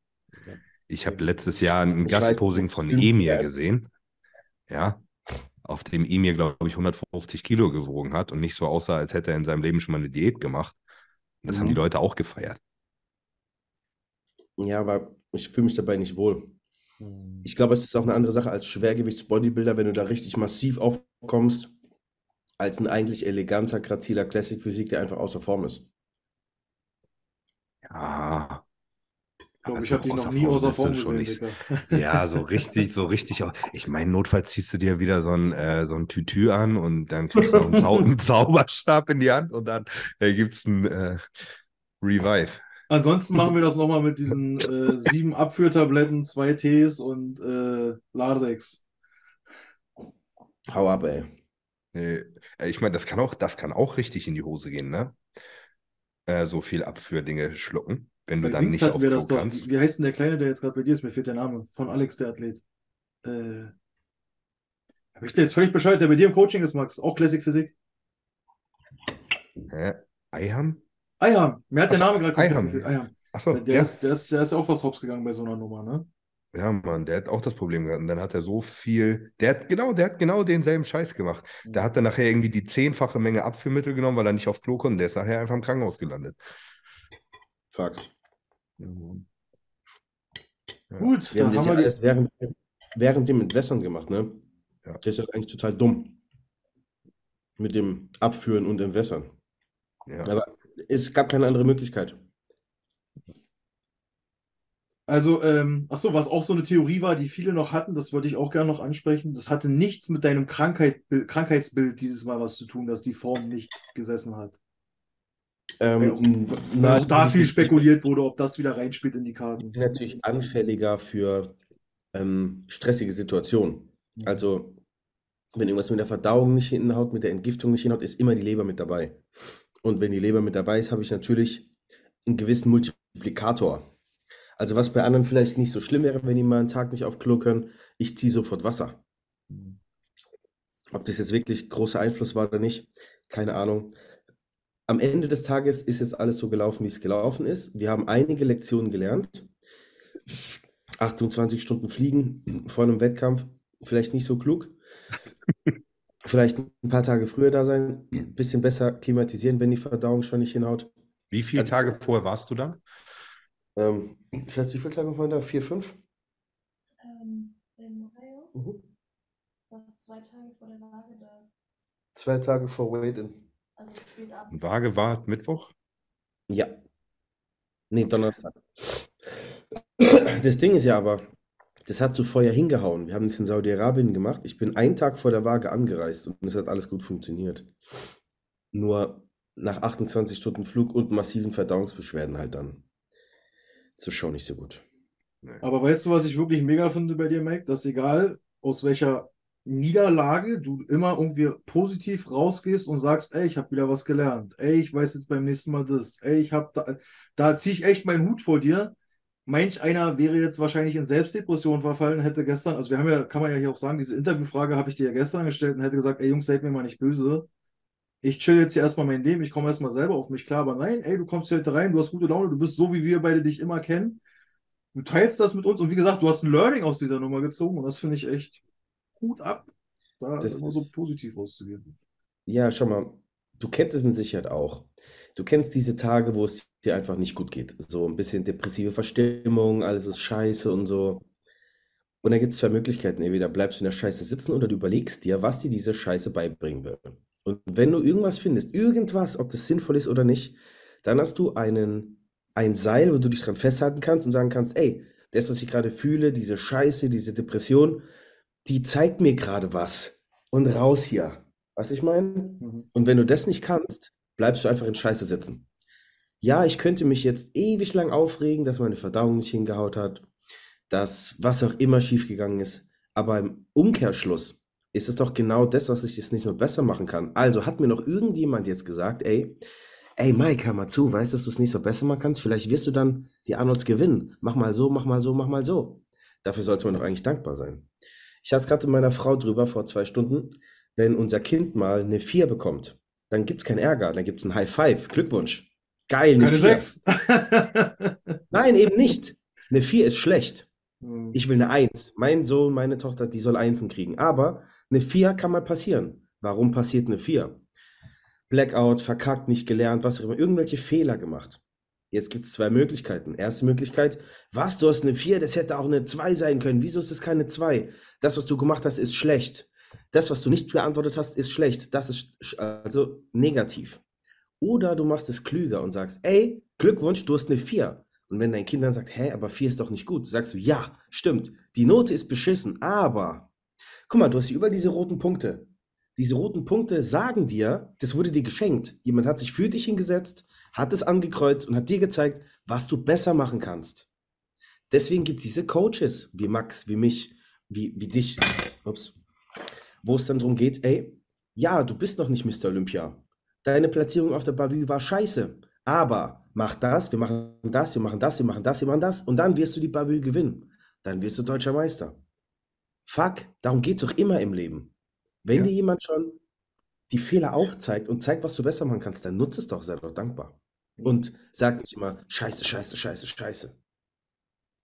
Ich habe letztes Jahr ein Ich Gastposing von Emir gesehen. Ja. Auf dem Emir, glaube ich, 150 Kilo gewogen hat und nicht so aussah, als hätte er in seinem Leben schon mal eine Diät gemacht. Das haben die Mhm. Leute auch gefeiert. Ja, aber ich fühle mich dabei nicht wohl. Ich glaube, es ist auch eine andere Sache als Schwergewichts-Bodybuilder, wenn du da richtig massiv aufkommst, als ein eigentlich eleganter, graziler Classic-Physik, der einfach außer Form ist. Ja. Ich glaube, Aber ich so habe die noch nie Form außer Form gesehen, nicht. Ja, so richtig, so richtig. auch- Ich meine, notfalls ziehst du dir wieder so ein, äh, so ein Tütü an und dann kriegst du noch einen, Zau einen Zauberstab in die Hand und dann äh, gibt es ein äh, Revive. Ansonsten machen wir das nochmal mit diesen äh, sieben Abführtabletten, zwei Tees und äh, Lasix. Hau ab, ey. Äh, ich meine, das kann auch, das kann auch richtig in die Hose gehen, ne? Äh, so viel Abführdinge schlucken, wenn du Bei dann Dings nicht hatten auf wir das doch. kannst. Wie heißt denn der Kleine, der jetzt gerade bei dir ist? Mir fehlt der Name. Von Alex, der Athlet. Äh, hab ich dir jetzt völlig Bescheid, der bei dir im Coaching ist, Max. Auch Classic Physik. Hä? Eiham? Ayhan. Mir hat der Name gerade. Ayhan. Achso, Der, ja. ist, der, ist, der ist ja auch was hops gegangen bei so einer Nummer, ne? Ja, Mann, der hat auch das Problem gehabt. Und dann hat er so viel, der hat genau, der hat genau denselben Scheiß gemacht. Der hat dann nachher irgendwie die zehnfache Menge Abführmittel genommen, weil er nicht auf Klo konnte. Der ist nachher einfach im Krankenhaus gelandet. Fuck. Gut, Wir haben dann das haben ja wir die. während, während dem Entwässern gemacht, ne? Ja. Das ist ja eigentlich total dumm. Mit dem Abführen und Entwässern. Ja. Aber es gab keine andere Möglichkeit. Also, ähm, ach so, was auch so eine Theorie war, die viele noch hatten, das wollte ich auch gerne noch ansprechen. Das hatte nichts mit deinem Krankheit, Krankheitsbild dieses Mal was zu tun, dass die Form nicht gesessen hat. Ähm, auch- n- Weil nein, auch da viel spekuliert wurde, ob das wieder reinspielt in die Karten. Ich bin natürlich anfälliger für ähm, stressige Situationen. Also, wenn irgendwas mit der Verdauung nicht hinhaut, mit der Entgiftung nicht hinhaut, ist immer die Leber mit dabei. Und wenn die Leber mit dabei ist, habe ich natürlich einen gewissen Multiplikator. Also, was bei anderen vielleicht nicht so schlimm wäre, wenn die mal einen Tag nicht auf Klo können, ich ziehe sofort Wasser. Ob das jetzt wirklich großer Einfluss war oder nicht, keine Ahnung. Am Ende des Tages ist jetzt alles so gelaufen, wie es gelaufen ist. Wir haben einige Lektionen gelernt. 28 Stunden fliegen vor einem Wettkampf, vielleicht nicht so klug. Vielleicht ein paar Tage früher da sein, ein bisschen besser klimatisieren, wenn die Verdauung schon nicht hinhaut. Wie viele Also- Tage vorher warst du da? Ähm, schätzt, wie viele Tage waren da? Vier, fünf? Ähm, in Ohio Mhm. zwei Tage vor der Waage da. Zwei Tage vor Weigh-In. Also spät abends. Waage war Mittwoch? Ja. Nee, Donnerstag. Das Ding ist ja aber, das hat so Feuer hingehauen. Wir haben das in Saudi-Arabien gemacht. Ich bin einen Tag vor der Waage angereist und es hat alles gut funktioniert. Nur nach 28 Stunden Flug und massiven Verdauungsbeschwerden halt dann. Zur Show nicht so gut. Aber weißt du, was ich wirklich mega finde bei dir, Mike? Dass egal aus welcher Niederlage du immer irgendwie positiv rausgehst und sagst, ey, ich habe wieder was gelernt. Ey, ich weiß jetzt beim nächsten Mal das. Ey, ich habe da, da ziehe ich echt meinen Hut vor dir. Manch einer wäre jetzt wahrscheinlich in Selbstdepression verfallen, hätte gestern, also wir haben ja, kann man ja hier auch sagen, diese Interviewfrage habe ich dir ja gestern gestellt und hätte gesagt, ey Jungs, seid mir mal nicht böse. Ich chill jetzt hier erstmal mein Leben, ich komme erstmal selber auf mich klar, aber nein, ey, du kommst hier heute rein, du hast gute Laune, du bist so, wie wir beide dich immer kennen. Du teilst das mit uns und wie gesagt, du hast ein Learning aus dieser Nummer gezogen und das finde ich echt Hut ab, da Das immer so ist- positiv rauszugehen. Ja, schau mal, du kennst es mit Sicherheit auch. Du kennst diese Tage, wo es dir einfach nicht gut geht. So ein bisschen depressive Verstimmung, alles ist scheiße und so. Und da gibt es zwei Möglichkeiten. Entweder bleibst du in der Scheiße sitzen oder du überlegst dir, was dir diese Scheiße beibringen will. Und wenn du irgendwas findest, irgendwas, ob das sinnvoll ist oder nicht, dann hast du einen, ein Seil, wo du dich dran festhalten kannst und sagen kannst, ey, das, was ich gerade fühle, diese Scheiße, diese Depression, die zeigt mir gerade was. Und raus hier. Was ich meine? Mhm. Und wenn du das nicht kannst, bleibst du einfach in Scheiße sitzen. Ja, ich könnte mich jetzt ewig lang aufregen, dass meine Verdauung nicht hingehaut hat, dass was auch immer schiefgegangen ist. Aber im Umkehrschluss ist es doch genau das, was ich jetzt nicht mehr besser machen kann. Also hat mir noch irgendjemand jetzt gesagt, ey, ey Mike, hör mal zu, weißt du, dass du es nicht so besser machen kannst? Vielleicht wirst du dann die Arnolds gewinnen. Mach mal so, mach mal so, mach mal so. Dafür sollte man doch eigentlich dankbar sein. Ich hatte es gerade mit meiner Frau drüber vor zwei Stunden. Wenn unser Kind mal eine 4 bekommt, dann gibt es keinen Ärger, dann gibt es ein High Five. Glückwunsch. Geil, eine Keine 4. sechs. Nein, eben nicht. Eine 4 ist schlecht. Mhm. Ich will eine 1. Mein Sohn, meine Tochter, die soll Einsen kriegen. Aber eine 4 kann mal passieren. Warum passiert eine 4? Blackout, verkackt, nicht gelernt, was auch immer. Irgendwelche Fehler gemacht. Jetzt gibt es zwei Möglichkeiten. Erste Möglichkeit, was, du hast eine 4, das hätte auch eine 2 sein können. Wieso ist das keine 2? Das, was du gemacht hast, ist schlecht. Das, was du nicht beantwortet hast, ist schlecht. Das ist also negativ. Oder du machst es klüger und sagst, ey, Glückwunsch, du hast eine 4. Und wenn dein Kind dann sagt, hä, aber 4 ist doch nicht gut, sagst du, ja, stimmt, die Note ist beschissen, aber guck mal, du hast hier über diese roten Punkte. Diese roten Punkte sagen dir, das wurde dir geschenkt. Jemand hat sich für dich hingesetzt, hat es angekreuzt und hat dir gezeigt, was du besser machen kannst. Deswegen gibt es diese Coaches, wie Max, wie mich, wie, wie dich, ups, wo es dann darum geht, ey, ja, du bist noch nicht Mr. Olympia. Deine Platzierung auf der Bavü war scheiße. Aber mach das, wir machen das, wir machen das, wir machen das, wir machen das und dann wirst du die Bavü gewinnen. Dann wirst du deutscher Meister. Fuck, darum geht es doch immer im Leben. Wenn Ja. dir jemand schon die Fehler aufzeigt und zeigt, was du besser machen kannst, dann nutze es doch, sei doch dankbar. Und sag nicht immer, scheiße, scheiße, scheiße, scheiße.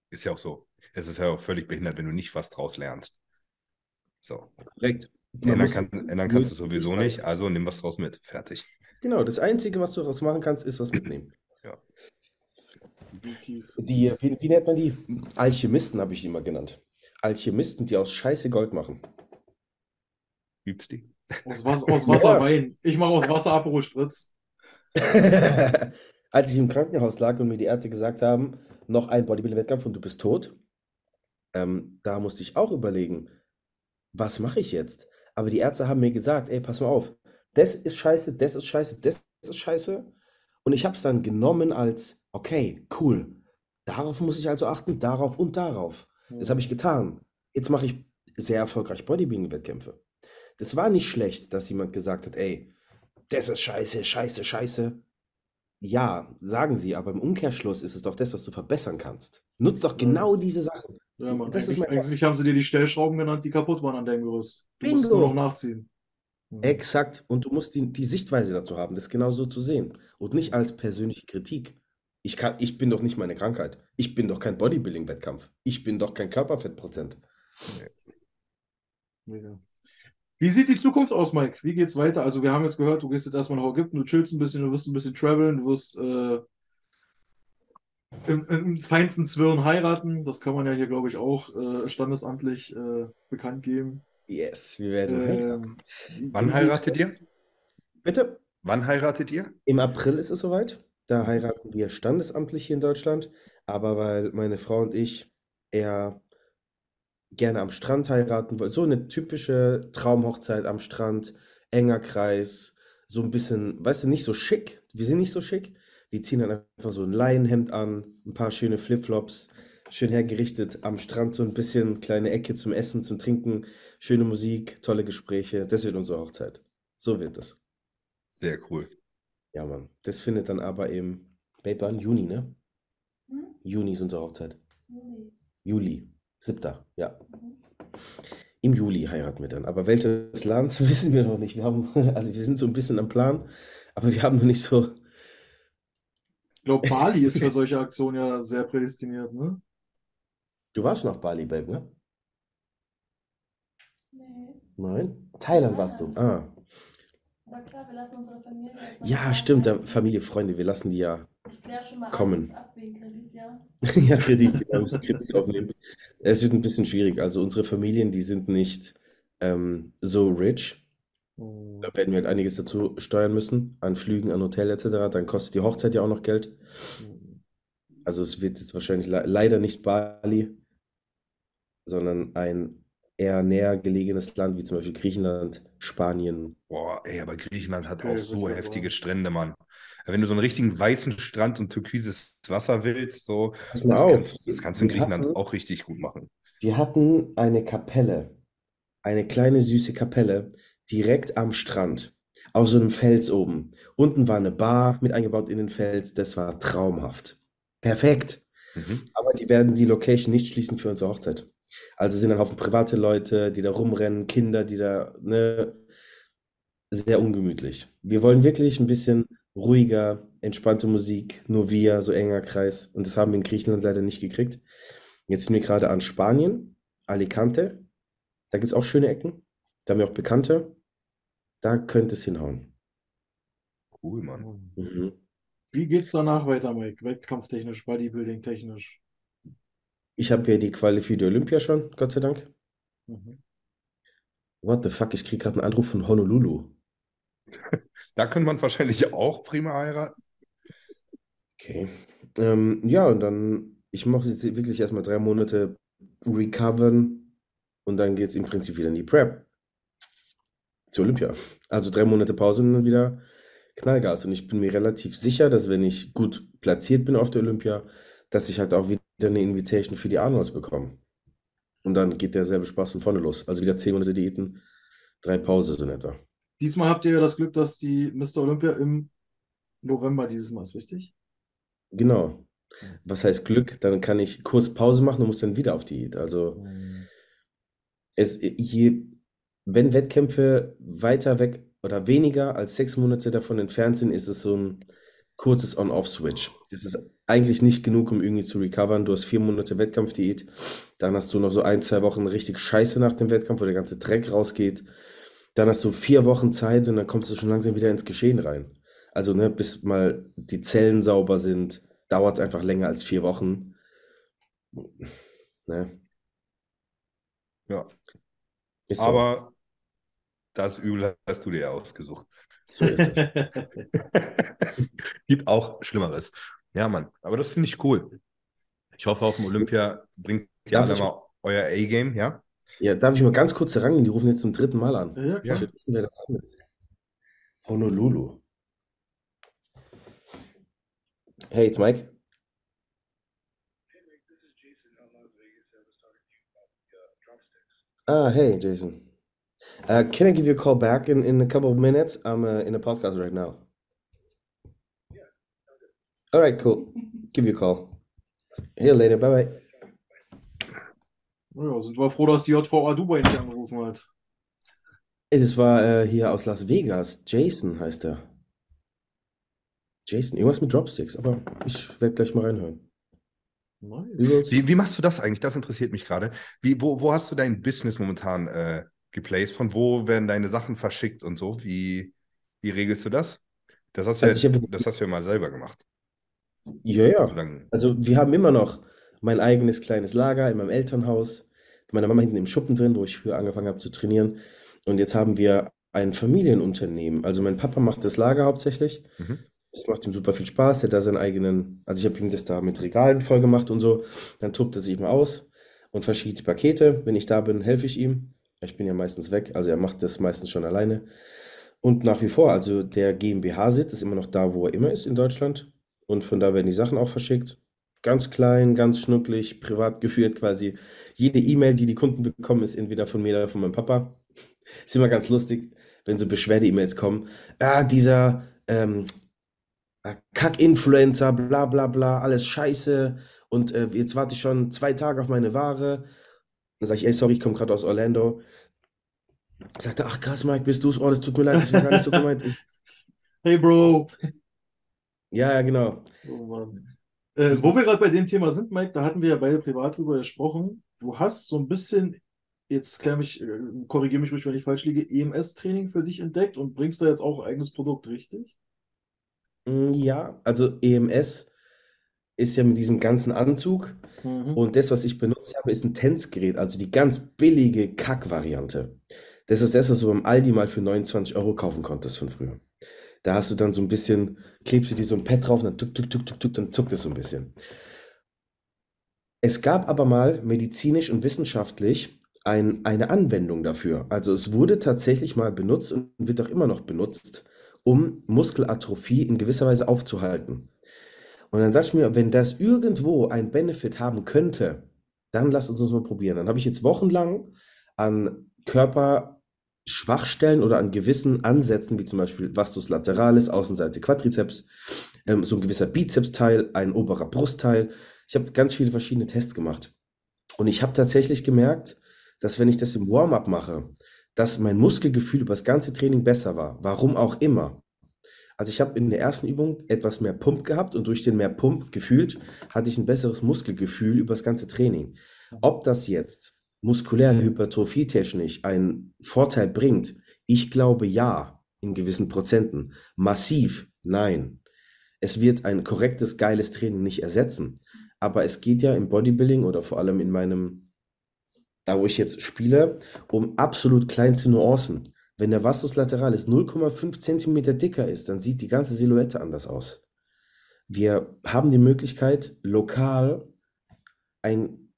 Ist ja auch so. Es ist ja auch völlig behindert, wenn du nicht was draus lernst. So. Korrekt. Man Ändern, muss- kann, ändern kannst du sowieso nicht, also nimm was draus mit. Fertig. Genau, das Einzige, was du daraus machen kannst, ist was mitnehmen. Definitiv. Die, wie, wie nennt man die? Alchemisten habe ich die mal genannt. Alchemisten, die aus Scheiße Gold machen. Gibt's die? Aus, Was aus Wasser Ja. Wein. Ich mache aus Wasser Aperol Spritz. Als ich im Krankenhaus lag und mir die Ärzte gesagt haben, noch ein Bodybuilding-Wettkampf und du bist tot, ähm, da musste ich auch überlegen, was mache ich jetzt? Aber die Ärzte haben mir gesagt, ey, pass mal auf, das ist scheiße, das ist scheiße, das ist scheiße. Und ich habe es dann genommen als, okay, cool, darauf muss ich also achten, darauf und darauf. Das habe ich getan. Jetzt mache ich sehr erfolgreich Bodybuilding-Wettkämpfe. Das war nicht schlecht, dass jemand gesagt hat, ey, das ist scheiße, scheiße, scheiße. Ja, sagen sie, aber im Umkehrschluss ist es doch das, was du verbessern kannst. Nutz doch genau diese Sachen. Ja, Mann, Das ist eigentlich, mein eigentlich haben sie dir die Stellschrauben genannt, die kaputt waren an deinem Gerüst. Du musst Bingo. nur noch nachziehen. Mhm. Exakt. Und du musst die, die Sichtweise dazu haben, das genau so zu sehen. Und nicht als persönliche Kritik. Ich, kann, ich bin doch nicht meine Krankheit. Ich bin doch kein Bodybuilding-Wettkampf. Ich bin doch kein Körperfettprozent. Mega. Wie sieht die Zukunft aus, Mike? Wie geht's weiter? Also, wir haben jetzt gehört, du gehst jetzt erstmal nach Ägypten, du chillst ein bisschen, du wirst ein bisschen traveln, du wirst äh, im, im feinsten Zwirn heiraten. Das kann man ja hier, glaube ich, auch äh, standesamtlich äh, bekannt geben. Yes, wir werden. Ähm, Wann heiratet ihr? Bitte? Wann heiratet ihr? Im April ist es soweit. Da heiraten wir standesamtlich hier in Deutschland. Aber weil meine Frau und ich eher gerne am Strand heiraten wollen, so eine typische Traumhochzeit am Strand, enger Kreis, so ein bisschen, weißt du, nicht so schick. Wir sind nicht so schick. Wir ziehen dann einfach so ein Leinenhemd an, ein paar schöne Flipflops, schön hergerichtet am Strand, so ein bisschen kleine Ecke zum Essen, zum Trinken, schöne Musik, tolle Gespräche. Das wird unsere Hochzeit. So wird es. Sehr cool. Ja, Mann. Das findet dann aber im, wann? Juni, ne? Hm? Juni ist unsere Hochzeit. Juli. Juli. Siebter, ja. Mhm. Im Juli heiraten wir dann. Aber welches Land wissen wir noch nicht. Wir haben, also wir sind so ein bisschen am Plan, aber wir haben noch nicht so. Ich glaube, Bali ist für solche Aktionen ja sehr prädestiniert, ne? Du warst auf Bali, Babe, ne? Nee. Nein? Thailand warst du. Ah. Aber klar, wir lassen unsere Familie Ja, stimmt. Da, Familie, Freunde, wir lassen die ja. Ich klär schon mal kommen. ab, ab wegen Kredit, ja. Ja, Kredit, wir müssen Kredit aufnehmen. Es wird ein bisschen schwierig. Also unsere Familien, die sind nicht ähm, so rich. Da werden wir halt einiges dazu steuern müssen, an Flügen, an Hotel etc. Dann kostet die Hochzeit ja auch noch Geld. Also es wird jetzt wahrscheinlich le leider nicht Bali, sondern ein eher näher gelegenes Land, wie zum Beispiel Griechenland, Spanien. Boah, ey, aber Griechenland hat Okay, auch so heftige sagen. Strände, Mann. Wenn du so einen richtigen weißen Strand und türkises Wasser willst, so, Pass mal das auf, kannst, das kannst du in wir Griechenland hatten- auch richtig gut machen. Wir hatten eine Kapelle, eine kleine süße Kapelle, direkt am Strand, auf so einem Fels oben. Unten war eine Bar mit eingebaut in den Fels, das war traumhaft. Perfekt. Mhm. Aber die werden die Location nicht schließen für unsere Hochzeit. Also sind dann Haufen private Leute, die da rumrennen, Kinder, die da, ne, sehr ungemütlich. Wir wollen wirklich ein bisschen ruhiger, entspannte Musik, nur wir, so enger Kreis. Und das haben wir in Griechenland leider nicht gekriegt. Jetzt sind wir gerade an Spanien, Alicante. Da gibt es auch schöne Ecken. Da haben wir auch Bekannte. Da könnte es hinhauen. Cool, Mann. Mhm. Wie geht's danach weiter, Mike? Wettkampftechnisch, Bodybuilding-technisch? Ich habe hier die Quali für die Olympia schon, Gott sei Dank. Mhm. What the fuck, ich kriege gerade einen Anruf von Honolulu. Da könnte man wahrscheinlich auch prima heiraten. Okay. Ähm, ja, und dann, ich mache jetzt wirklich erstmal drei Monate recovern und dann geht es im Prinzip wieder in die Prep. Zur Olympia. Also drei Monate Pause und dann wieder Knallgas. Und ich bin mir relativ sicher, dass wenn ich gut platziert bin auf der Olympia, dass ich halt auch wieder eine Invitation für die Arnolds bekomme. Und dann geht derselbe Spaß von vorne los. Also wieder zehn Monate Diäten, drei Pause so in etwa. Diesmal habt ihr ja das Glück, dass die Mr. Olympia im November dieses Mal ist, richtig? Genau. Was heißt Glück? Dann kann ich kurz Pause machen und muss dann wieder auf Diät. Also es, je, wenn Wettkämpfe weiter weg oder weniger als sechs Monate davon entfernt sind, ist es so ein kurzes On-Off-Switch. Das ist eigentlich nicht genug, um irgendwie zu recovern. Du hast vier Monate Wettkampfdiät, dann hast du noch so ein, zwei Wochen richtig Scheiße nach dem Wettkampf, wo der ganze Dreck rausgeht. Dann hast du vier Wochen Zeit und dann kommst du schon langsam wieder ins Geschehen rein. Also, ne, bis mal die Zellen sauber sind, dauert es einfach länger als vier Wochen. Ne? Ja. Ist so. Aber das Übel hast du dir ja ausgesucht. So ist es. Gibt auch Schlimmeres. Ja, Mann. Aber das finde ich cool. Ich hoffe, auf dem Olympia bringt ihr alle mal euer A-Game, ja? Ja, darf ich mal ganz kurz rangehen? Die rufen jetzt zum dritten Mal an. Ja, ja, klar. will wissen, wer da dran ist. Honolulu. Hey, it's Mike. Ah, hey, Jason. Uh, can I give you a call back in, in a couple of minutes? I'm uh, in a podcast right now. All right, cool. Give you a call. See you later. Bye bye. Ja, sind wir froh, dass die JVA Dubai nicht angerufen hat. Es war äh, hier aus Las Vegas. Jason heißt er. Jason, irgendwas mit Dropsticks, aber ich werde gleich mal reinhören. Nice. Wie, wie machst du das eigentlich? Das interessiert mich gerade. Wie, wo, wo hast du dein Business momentan äh, geplaced? Von wo werden deine Sachen verschickt und so? Wie, wie regelst du das? Das hast du Also ja, ich habe- das hast du ja mal selber gemacht. Ja, ja. Solange, Also wir haben immer noch mein eigenes kleines Lager in meinem Elternhaus. Meine Mama hinten im Schuppen drin, wo ich früher angefangen habe zu trainieren. Und jetzt haben wir ein Familienunternehmen. Also mein Papa macht das Lager hauptsächlich. mhm. Das macht ihm super viel Spaß. Der hat da seinen eigenen, also ich habe ihm das da mit Regalen voll gemacht und so. Dann tobt er sich mal aus und verschiebt die Pakete. Wenn ich da bin, helfe ich ihm. Ich bin ja meistens weg, also er macht das meistens schon alleine. Und nach wie vor, also der GmbH-Sitz ist immer noch da, wo er immer ist in Deutschland. Und von da werden die Sachen auch verschickt. Ganz klein, ganz schnucklig, privat geführt quasi. Jede E-Mail, die die Kunden bekommen, ist entweder von mir oder von meinem Papa. Ist immer ganz lustig, wenn so Beschwerde-E-Mails kommen. Ah, dieser ähm, äh, Kack-Influencer, bla bla bla, alles scheiße. Und äh, jetzt warte ich schon zwei Tage auf meine Ware. Dann sage ich, ey, sorry, ich komme gerade aus Orlando. Sagt er, ach krass, Mike, bist du's? Oh, das tut mir leid, das war gar nicht so gemeint. Hey Bro. ja, ja, genau. Oh. Äh, wo wir gerade bei dem Thema sind, Mike, da hatten wir ja beide privat drüber gesprochen. Du hast so ein bisschen, jetzt äh, korrigiere mich ruhig, wenn ich falsch liege, EMS-Training für dich entdeckt und bringst da jetzt auch ein eigenes Produkt, richtig? Mm, Ja, also EMS ist ja mit diesem ganzen Anzug. Mhm. Und das, was ich benutzt habe, ist ein Tänzgerät, also die ganz billige Kack-Variante. Das ist das, was du beim Aldi mal für 29 Euro kaufen konntest von früher. Da hast du dann so ein bisschen, klebst du dir so ein Pad drauf und dann tuk, tuk, tuk, tuk, tuk, dann zuckt es so ein bisschen. Es gab aber mal medizinisch und wissenschaftlich ein, eine Anwendung dafür. Also es wurde tatsächlich mal benutzt und wird auch immer noch benutzt, um Muskelatrophie in gewisser Weise aufzuhalten. Und dann dachte ich mir, wenn das irgendwo einen Benefit haben könnte, dann lass uns das mal probieren. Dann habe ich jetzt wochenlang an Körperschwachstellen oder an gewissen Ansätzen, wie zum Beispiel Vastus lateralis, Außenseite Quadrizeps, ähm, so ein gewisser Bizepsteil, ein oberer Brustteil. Ich habe ganz viele verschiedene Tests gemacht. Und ich habe tatsächlich gemerkt, dass wenn ich das im Warm-up mache, dass mein Muskelgefühl über das ganze Training besser war. Warum auch immer. Also ich habe in der ersten Übung etwas mehr Pump gehabt und durch den mehr Pump gefühlt hatte ich ein besseres Muskelgefühl über das ganze Training. Ob das jetzt muskulär hypertrophietechnisch einen Vorteil bringt, ich glaube ja, in gewissen Prozenten. Massiv, nein. Es wird ein korrektes, geiles Training nicht ersetzen. Aber es geht ja im Bodybuilding oder vor allem in meinem, da wo ich jetzt spiele, um absolut kleinste Nuancen. Wenn der Vastus lateralis 0,5 Zentimeter dicker ist, dann sieht die ganze Silhouette anders aus. Wir haben die Möglichkeit, lokal ein,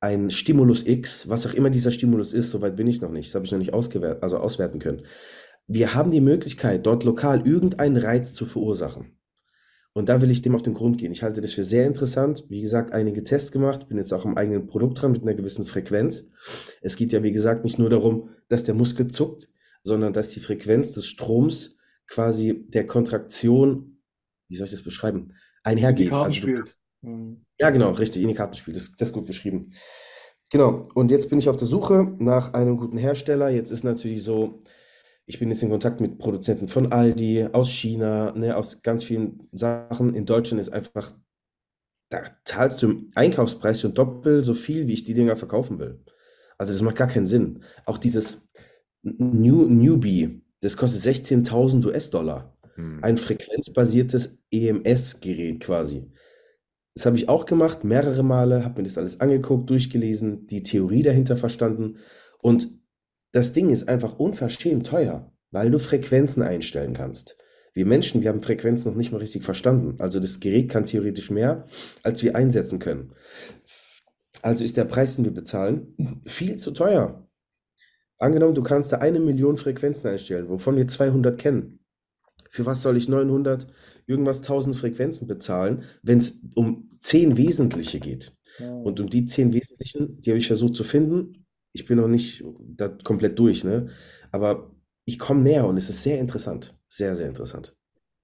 ein Stimulus X, was auch immer dieser Stimulus ist, soweit bin ich noch nicht, das habe ich noch nicht ausgewert, also auswerten können. Wir haben die Möglichkeit, dort lokal irgendeinen Reiz zu verursachen. Und da will ich dem auf den Grund gehen. Ich halte das für sehr interessant. Wie gesagt, einige Tests gemacht, bin jetzt auch am eigenen Produkt dran mit einer gewissen Frequenz. Es geht ja, wie gesagt, nicht nur darum, dass der Muskel zuckt, sondern dass die Frequenz des Stroms quasi der Kontraktion, wie soll ich das beschreiben, Die einhergeht. Karten Also spielt. Ja, genau, richtig, in die Karten spielt. Das, das ist gut beschrieben. Genau, und jetzt bin ich auf der Suche nach einem guten Hersteller. Jetzt ist natürlich so, ich bin jetzt in Kontakt mit Produzenten von Aldi, aus China, ne, aus ganz vielen Sachen. In Deutschland ist einfach, da zahlst du im Einkaufspreis schon doppelt so viel, wie ich die Dinger verkaufen will. Also das macht gar keinen Sinn. Auch dieses New, Newbie, das kostet 16.000 US-Dollar. Hm. Ein frequenzbasiertes EMS-Gerät quasi. Das habe ich auch gemacht, mehrere Male, habe mir das alles angeguckt, durchgelesen, die Theorie dahinter verstanden. Und das Ding ist einfach unverschämt teuer, weil du Frequenzen einstellen kannst. Wir Menschen, wir haben Frequenzen noch nicht mal richtig verstanden. Also das Gerät kann theoretisch mehr, als wir einsetzen können. Also ist der Preis, den wir bezahlen, viel zu teuer. Angenommen, du kannst da eine Million Frequenzen einstellen, wovon wir 200 kennen. Für was soll ich 900 irgendwas 1000 Frequenzen bezahlen, wenn es um 10 wesentliche geht? Und um die 10 wesentlichen, die habe ich versucht zu finden. Ich bin noch nicht da komplett durch, ne? Aber ich komme näher und es ist sehr interessant. Sehr, sehr interessant.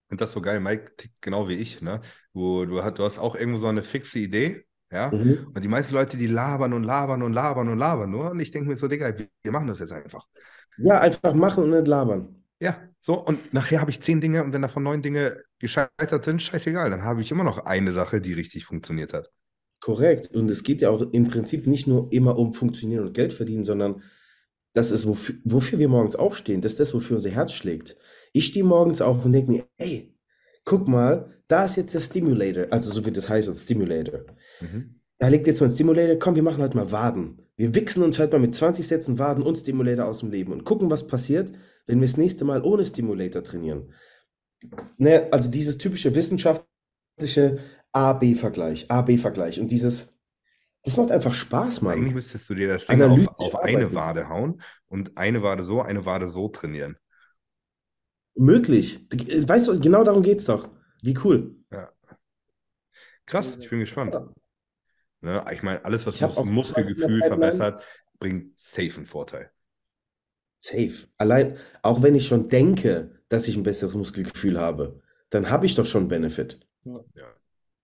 Finde das so geil. Mike tickt genau wie ich, ne? Du, du, hast, du hast auch irgendwo so eine fixe Idee, ja? Mhm. Und die meisten Leute, die labern und labern und labern und labern nur. Und ich denke mir so, Digga, wir, machen das jetzt einfach. Ja, einfach machen und nicht labern. Ja, so. Und nachher habe ich zehn Dinge und wenn davon neun Dinge gescheitert sind, scheißegal. Dann habe ich immer noch eine Sache, die richtig funktioniert hat. Korrekt. Und es geht ja auch im Prinzip nicht nur immer um Funktionieren und Geld verdienen, sondern das ist, wofür, wofür wir morgens aufstehen. Das ist das, wofür unser Herz schlägt. Ich stehe morgens auf und denke mir, ey, guck mal, da ist jetzt der Stimulator, also so wie das heißt, Stimulator. Mhm. Da liegt jetzt mal ein Stimulator, komm, wir machen heute mal Waden. Wir wichsen uns heute mal mit 20 Sätzen Waden und Stimulator aus dem Leben und gucken, was passiert, wenn wir das nächste Mal ohne Stimulator trainieren. Ne, also dieses typische wissenschaftliche A-B-Vergleich, A-B-Vergleich und dieses, das macht einfach Spaß, Eigentlich Mann. müsstest du dir das Ding auf, auf eine. Wade hauen und eine Wade so, eine Wade so trainieren. Möglich. Weißt du, genau darum geht's doch. Wie cool. Krass, ich bin gespannt. Ja. Ne? Ich meine, alles, was das auch Muskelgefühl verbessert, bringt safe einen Vorteil. Safe. Allein, auch wenn ich schon denke, dass ich ein besseres Muskelgefühl habe, dann habe ich doch schon einen Benefit. Ja.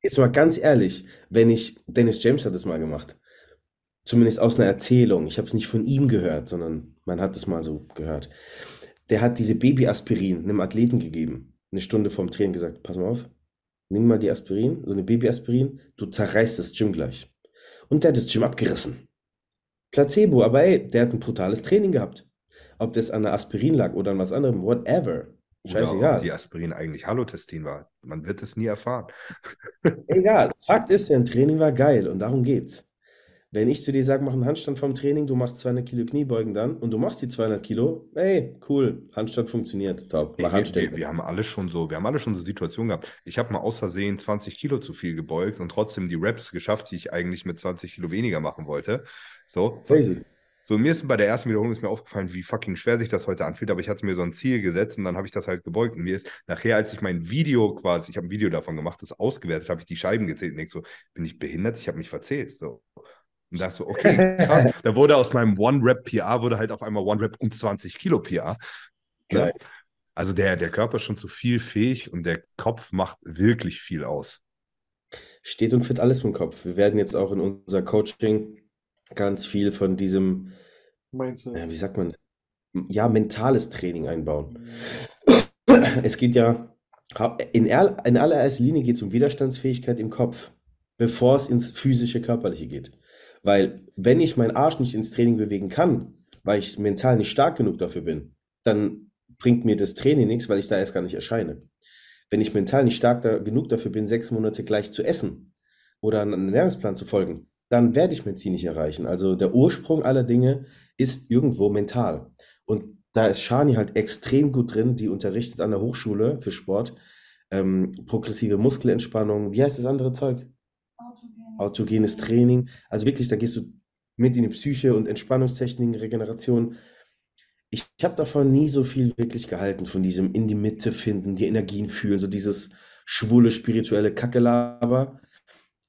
Jetzt mal ganz ehrlich, wenn ich, Dennis James hat es mal gemacht, zumindest aus einer Erzählung, ich habe es nicht von ihm gehört, sondern man hat es mal so gehört. Der hat diese Babyaspirin einem Athleten gegeben, eine Stunde vorm Training gesagt, pass mal auf, nimm mal die Aspirin, so eine Babyaspirin, du zerreißt das Gym gleich. Und der hat das Gym abgerissen. Placebo, aber ey, der hat ein brutales Training gehabt. Ob das an der Aspirin lag oder an was anderem, whatever. Oder ob Scheißegal. die Aspirin eigentlich Halotestin war. Man wird es nie erfahren. Egal. Fakt ist, dein Training war geil und darum geht's. Wenn ich zu dir sage, mach einen Handstand vom Training, du machst 200 Kilo Kniebeugen dann und du machst die 200 Kilo, hey, cool, Handstand funktioniert, top, mach wir, Handstände. wir, wir haben alle schon so, wir haben alle schon so Situationen gehabt. Ich habe mal aus Versehen 20 Kilo zu viel gebeugt und trotzdem die Reps geschafft, die ich eigentlich mit 20 Kilo weniger machen wollte. So, Crazy. so mir ist bei der ersten Wiederholung ist mir aufgefallen, wie fucking schwer sich das heute anfühlt, aber ich hatte mir so ein Ziel gesetzt und dann habe ich das halt gebeugt. Und mir ist nachher, als ich mein Video quasi, ich habe ein Video davon gemacht, das ausgewertet, habe ich die Scheiben gezählt und denk so, bin ich behindert? Ich habe mich verzählt. So. Und dachte so, okay, krass. Da wurde aus meinem One-Rep-PA wurde halt auf einmal One-Rep und 20 Kilo PA. Geil. Also der, der Körper ist schon zu viel fähig und der Kopf macht wirklich viel aus. Steht und fit alles im Kopf. Wir werden jetzt auch in unser Coaching ganz viel von diesem, Mindset. ja, wie sagt man, ja, mentales Training einbauen. Es geht ja, in, er, in allererster Linie geht es um Widerstandsfähigkeit im Kopf, bevor es ins physische, körperliche geht. Weil wenn ich meinen Arsch nicht ins Training bewegen kann, weil ich mental nicht stark genug dafür bin, dann bringt mir das Training nichts, weil ich da erst gar nicht erscheine. Wenn ich mental nicht stark da, genug dafür bin, sechs Monate gleich zu essen oder einen Ernährungsplan zu folgen, dann werde ich mein Ziel nicht erreichen. Also der Ursprung aller Dinge ist irgendwo mental. Und da ist Shani halt extrem gut drin, die unterrichtet an der Hochschule für Sport ähm, progressive Muskelentspannung. Wie heißt das andere Zeug? Autogenes, Training. Also wirklich, da gehst du mit in die Psyche und Entspannungstechniken, Regeneration. Ich, ich habe davon nie so viel wirklich gehalten, von diesem in die Mitte finden, die Energien fühlen, so dieses schwule, spirituelle Kackelaber.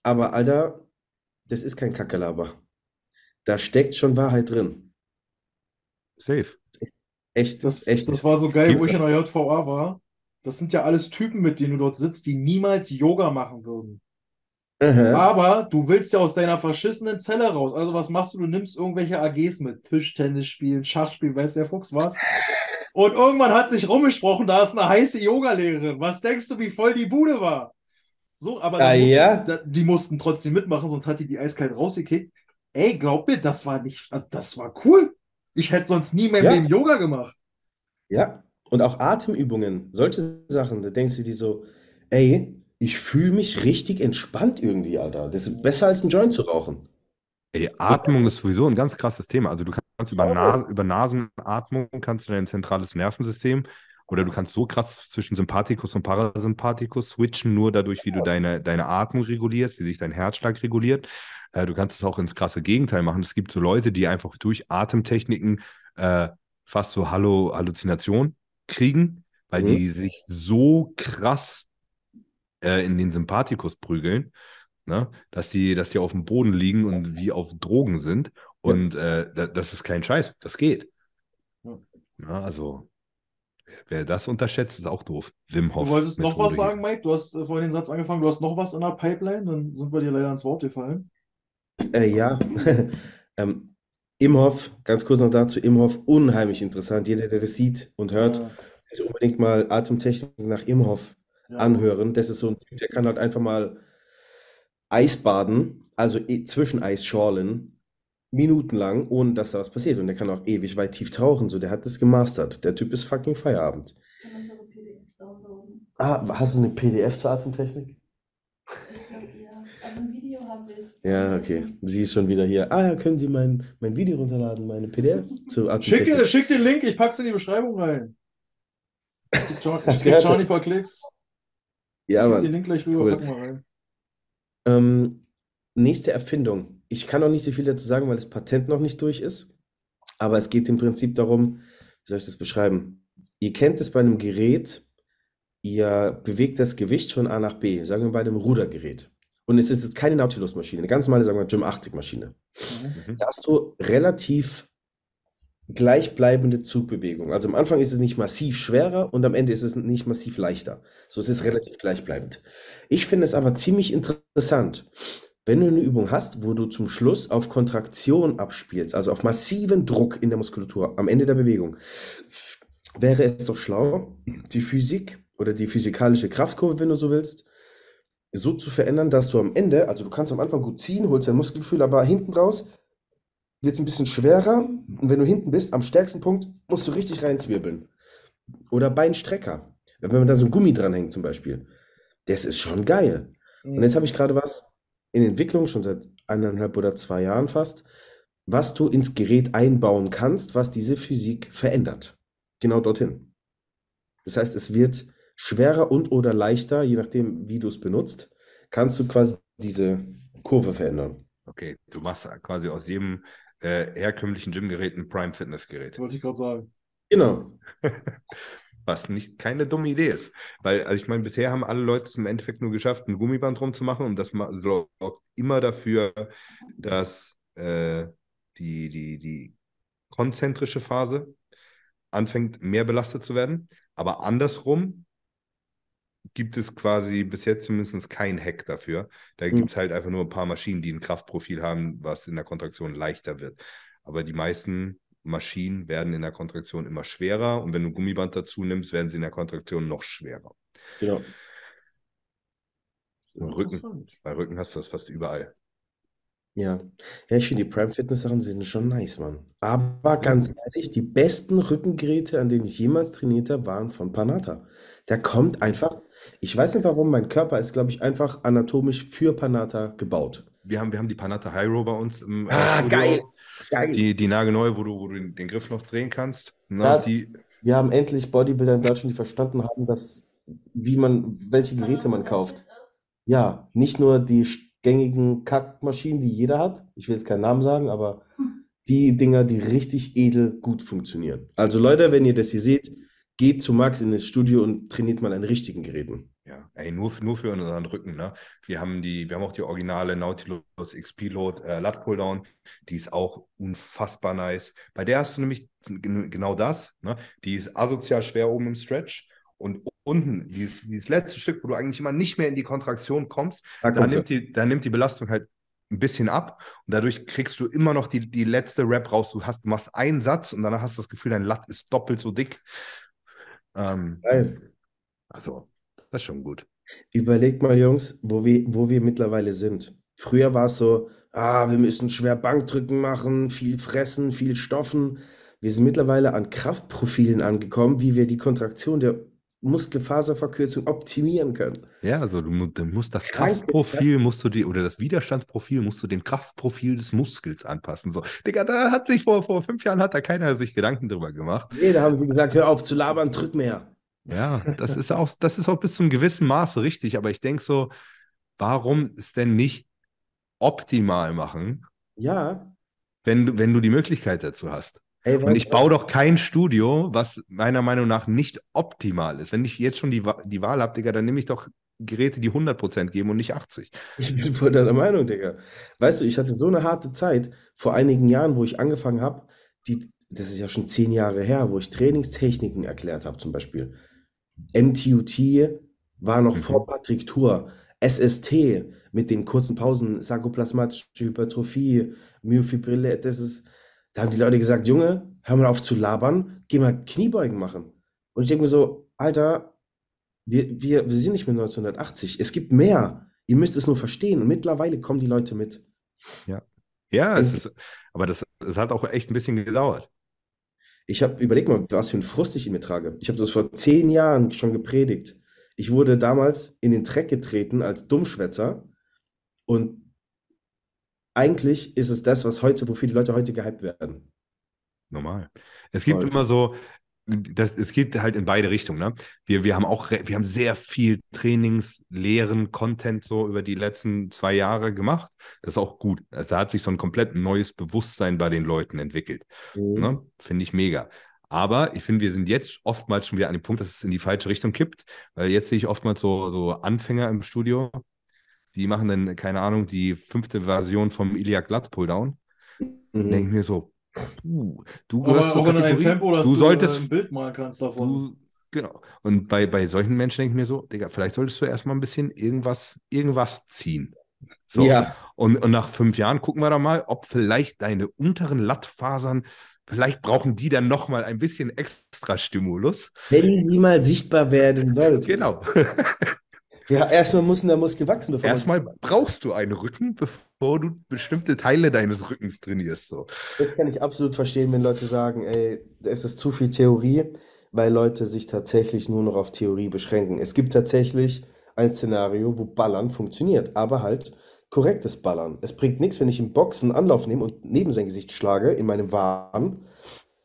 Aber Alter, das ist kein Kackelaber. Da steckt schon Wahrheit drin. Safe. Echt, Das, echt. das war so geil, wo ich in der JVA war. Das sind ja alles Typen, mit denen du dort sitzt, die niemals Yoga machen würden. Aha. Aber du willst ja aus deiner verschissenen Zelle raus. Also was machst du? Du nimmst irgendwelche AGs mit. Tischtennis spielen, Schach spielen, weiß der Fuchs was. Und irgendwann hat sich rumgesprochen, da ist eine heiße Yogalehrerin. Was denkst du, wie voll die Bude war? So, aber Ah, musstest- ja? da, die mussten trotzdem mitmachen, sonst hat die die eiskalt rausgekickt. Ey, glaub mir, das war nicht, also das war cool. Ich hätte sonst nie mehr Ja. Leben Yoga gemacht. Ja, und auch Atemübungen, solche Sachen, da denkst du dir so, ey, ich fühle mich richtig entspannt irgendwie, Alter. Das ist besser als ein Joint zu rauchen. Ey, Atmung ist sowieso ein ganz krasses Thema. Also du kannst über. Nas über Nasenatmung kannst du dein zentrales Nervensystem oder du kannst so krass zwischen Sympathikus und Parasympathikus switchen, nur dadurch, wie du deine, deine Atmung regulierst, wie sich dein Herzschlag reguliert. Äh, du kannst es auch ins krasse Gegenteil machen. Es gibt so Leute, die einfach durch Atemtechniken äh, fast so Hallo Halluzination kriegen, weil Mhm. die sich so krass äh, in den Sympathikus prügeln, ne? dass die, dass die auf dem Boden liegen und wie auf Drogen sind. Und äh, da, das ist kein Scheiß, das geht. Ja. Na, also, wer das unterschätzt, ist auch doof. Wim Hof. Du wolltest noch was sagen, Mike? Du hast äh, vorhin den Satz angefangen, du hast noch was in der Pipeline, dann sind wir dir leider ins Wort gefallen. Äh, ja, ähm, Imhoff, ganz kurz noch dazu, Imhoff, unheimlich interessant. Jeder, der das sieht und hört, Ja, unbedingt mal Atemtechnik nach Imhoff ja. anhören. Das ist so ein Typ, der kann halt einfach mal Eisbaden, also eh- zwischen Eisschorlen, minutenlang, ohne dass da was passiert. Und der kann auch ewig weit tief tauchen. So, der hat das gemastert. Der Typ ist fucking Feierabend. Kann unsere PDF downloaden. Ah, hast du eine PDF zur Atemtechnik? Ja. Also ein Video habe ich. Ja, okay. Sie ist schon wieder hier. Ah, ja, können Sie mein, mein Video runterladen, meine PDF zur Schick, Atemtechnik? schick den Link, ich pack's in die Beschreibung rein. Gebe gehört? Johnny ein paar Klicks. Ja, Schick Mann. den Link gleich rüber, Cool. packen wir rein. Ähm, nächste Erfindung. Ich kann noch nicht so viel dazu sagen, weil das Patent noch nicht durch ist. Aber es geht im Prinzip darum, wie soll ich das beschreiben? Ihr kennt es bei einem Gerät, ihr bewegt das Gewicht von A nach B, sagen wir bei einem Rudergerät. Und es ist jetzt keine Nautilus-Maschine, eine ganz normale, sagen wir, Gym 80-Maschine. Mhm. Da hast du relativ gleichbleibende Zugbewegung. Also am Anfang ist es nicht massiv schwerer und am Ende ist es nicht massiv leichter. So es ist relativ gleichbleibend. Ich finde es aber ziemlich interessant, wenn du eine Übung hast, wo du zum Schluss auf Kontraktion abspielst, also auf massiven Druck in der Muskulatur am Ende der Bewegung, wäre es doch schlau, die Physik oder die physikalische Kraftkurve, wenn du so willst, so zu verändern, dass du am Ende, also du kannst am Anfang gut ziehen, holst dein Muskelgefühl, aber hinten raus wird es ein bisschen schwerer. Und wenn du hinten bist, am stärksten Punkt, musst du richtig reinzwirbeln. Oder Beinstrecker. Wenn man da so ein Gummi dranhängt zum Beispiel. Das ist schon geil. Und jetzt habe ich gerade was in Entwicklung, schon seit eineinhalb oder zwei Jahren fast, was du ins Gerät einbauen kannst, was diese Physik verändert. Genau dorthin. Das heißt, es wird schwerer und oder leichter, je nachdem, wie du es benutzt, kannst du quasi diese Kurve verändern. Okay, du machst quasi aus jedem äh, herkömmlichen Gymgerät ein Prime Fitness Gerät. Wollte ich gerade sagen. Genau. Was nicht keine dumme Idee ist. Weil, also ich meine, bisher haben alle Leute es im Endeffekt nur geschafft, ein Gummiband rumzumachen und das sorgt immer dafür, dass äh, die, die, die konzentrische Phase anfängt, mehr belastet zu werden. Aber andersrum gibt es quasi bis jetzt zumindest kein Hack dafür. Da Hm. gibt es halt einfach nur ein paar Maschinen, die ein Kraftprofil haben, was in der Kontraktion leichter wird. Aber die meisten Maschinen werden in der Kontraktion immer schwerer und wenn du Gummiband dazu nimmst, werden sie in der Kontraktion noch schwerer. Genau. Rücken. Interessant. Bei Rücken hast du das fast überall. Ja. Ja, ich finde die Prime Fitness Sachen sind schon nice, Mann. Aber ganz ehrlich, die besten Rückengeräte, an denen ich jemals trainiert habe, waren von Panata. Da kommt einfach, ich weiß nicht warum, mein Körper ist, glaube ich, einfach anatomisch für Panata gebaut. Wir haben, wir haben die Panata Hyro bei uns im äh, Ah, Studio. geil. Geil. Die, die nagelneue, wo du, wo du den, den Griff noch drehen kannst. Na, Ja. die, Wir haben endlich Bodybuilder in Deutschland, die verstanden haben, dass, wie man, welche Geräte man kauft. Ja, nicht nur die gängigen Kackmaschinen, die jeder hat. Ich will jetzt keinen Namen sagen, aber die Dinger, die richtig edel gut funktionieren. Also Leute, wenn ihr das hier seht, geht zu Max in das Studio und trainiert mal an richtigen Geräten. ja, ey, nur, nur für unseren Rücken, ne? Wir haben die, wir haben auch die originale Nautilus XP Load äh, Lat Pulldown, die ist auch unfassbar nice. Bei der hast du nämlich gen- genau das, ne? Die ist asozial schwer oben im Stretch und unten, dieses, dieses letzte Stück, wo du eigentlich immer nicht mehr in die Kontraktion kommst, Da da nimmt die, da nimmt die Belastung halt ein bisschen ab und dadurch kriegst du immer noch die, die letzte Rep raus. Du hast, du machst einen Satz und danach hast du das Gefühl, dein Lat ist doppelt so dick. Ähm, Geil. also, das ist schon gut. Überlegt mal, Jungs, wo wir, wo wir mittlerweile sind. Früher war es so, ah, wir müssen schwer Bankdrücken machen, viel fressen, viel stoffen. Wir sind mittlerweile an Kraftprofilen angekommen, wie wir die Kontraktion der Muskelfaserverkürzung optimieren können. Ja, also du, du musst das Krank, Kraftprofil, musst du die, oder das Widerstandsprofil, musst du dem Kraftprofil des Muskels anpassen. So, Digga, da hat sich vor, vor fünf Jahren hat da keiner sich Gedanken drüber gemacht. Nee, da haben sie gesagt, hör auf zu labern, drück mehr. Ja, das ist auch, das ist auch bis zum gewissen Maße richtig, aber ich denke so, warum es denn nicht optimal machen, Ja, wenn du, wenn du die Möglichkeit dazu hast? Ey, Und ich baue doch kein Studio, was meiner Meinung nach nicht optimal ist. Wenn ich jetzt schon die, die Wahl habe, Digga, dann nehme ich doch Geräte, die 100% geben und nicht 80. Ich bin voll deiner Meinung, Digga. Weißt du, ich hatte so eine harte Zeit vor einigen Jahren, wo ich angefangen habe, die, das ist ja schon zehn Jahre her, wo ich Trainingstechniken erklärt habe, zum Beispiel. MTUT war noch Mhm. vor Patrick Tour. SST mit den kurzen Pausen, sarkoplasmatische Hypertrophie, Myofibrillär, das ist, da haben die Leute gesagt, Junge, hör mal auf zu labern, geh mal Kniebeugen machen. Und ich denke mir so, Alter, wir, wir, wir sind nicht mehr 1980. Es gibt mehr. Ihr müsst es nur verstehen. Und mittlerweile kommen die Leute mit. Ja, es Und- ist, aber das, es hat auch echt ein bisschen gedauert. Ich habe, überleg mal, was für einen Frust ich in mir trage. Ich habe das vor zehn Jahren schon gepredigt. Ich wurde damals in den Dreck getreten als Dummschwätzer und eigentlich ist es das, was heute, wofür die Leute heute gehypt werden. Normal. Es gibt Voll. immer so, das, es geht halt in beide Richtungen. Ne? Wir, wir haben auch, wir haben sehr viel Trainings, Lehren, Content so über die letzten zwei Jahre gemacht. Das ist auch gut. Also da hat sich so ein komplett neues Bewusstsein bei den Leuten entwickelt. Ne? Finde ich mega. Aber ich finde, wir sind jetzt oftmals schon wieder an dem Punkt, dass es in die falsche Richtung kippt, weil jetzt sehe ich oftmals so, so Anfänger im Studio, die machen dann, keine Ahnung, die fünfte Version vom Iliac Glatt Pulldown. Mhm. Denke ich mir so, puh, du gehörst auch in Kategorie, Tempo, dass du du, solltest äh, ein Bild malen kannst davon. Du, genau. Und bei, bei solchen Menschen denke ich mir so, Digga, vielleicht solltest du erstmal ein bisschen irgendwas, irgendwas ziehen. So. Ja, Und, und nach fünf Jahren gucken wir da mal, ob vielleicht deine unteren Lattfasern, vielleicht brauchen die dann nochmal ein bisschen extra Stimulus. wenn sie mal sichtbar werden sollten. Genau. Ja, erstmal muss der Muskel wachsen, bevor man- Erstmal brauchst du einen Rücken, bevor du bestimmte Teile deines Rückens trainierst. So. Das kann ich absolut verstehen, wenn Leute sagen, ey, es ist zu viel Theorie, weil Leute sich tatsächlich nur noch auf Theorie beschränken. Es gibt tatsächlich ein Szenario, wo Ballern funktioniert, aber halt korrektes Ballern. Es bringt nichts, wenn ich im Boxen Anlauf nehme und neben sein Gesicht schlage, in meinem Wahn,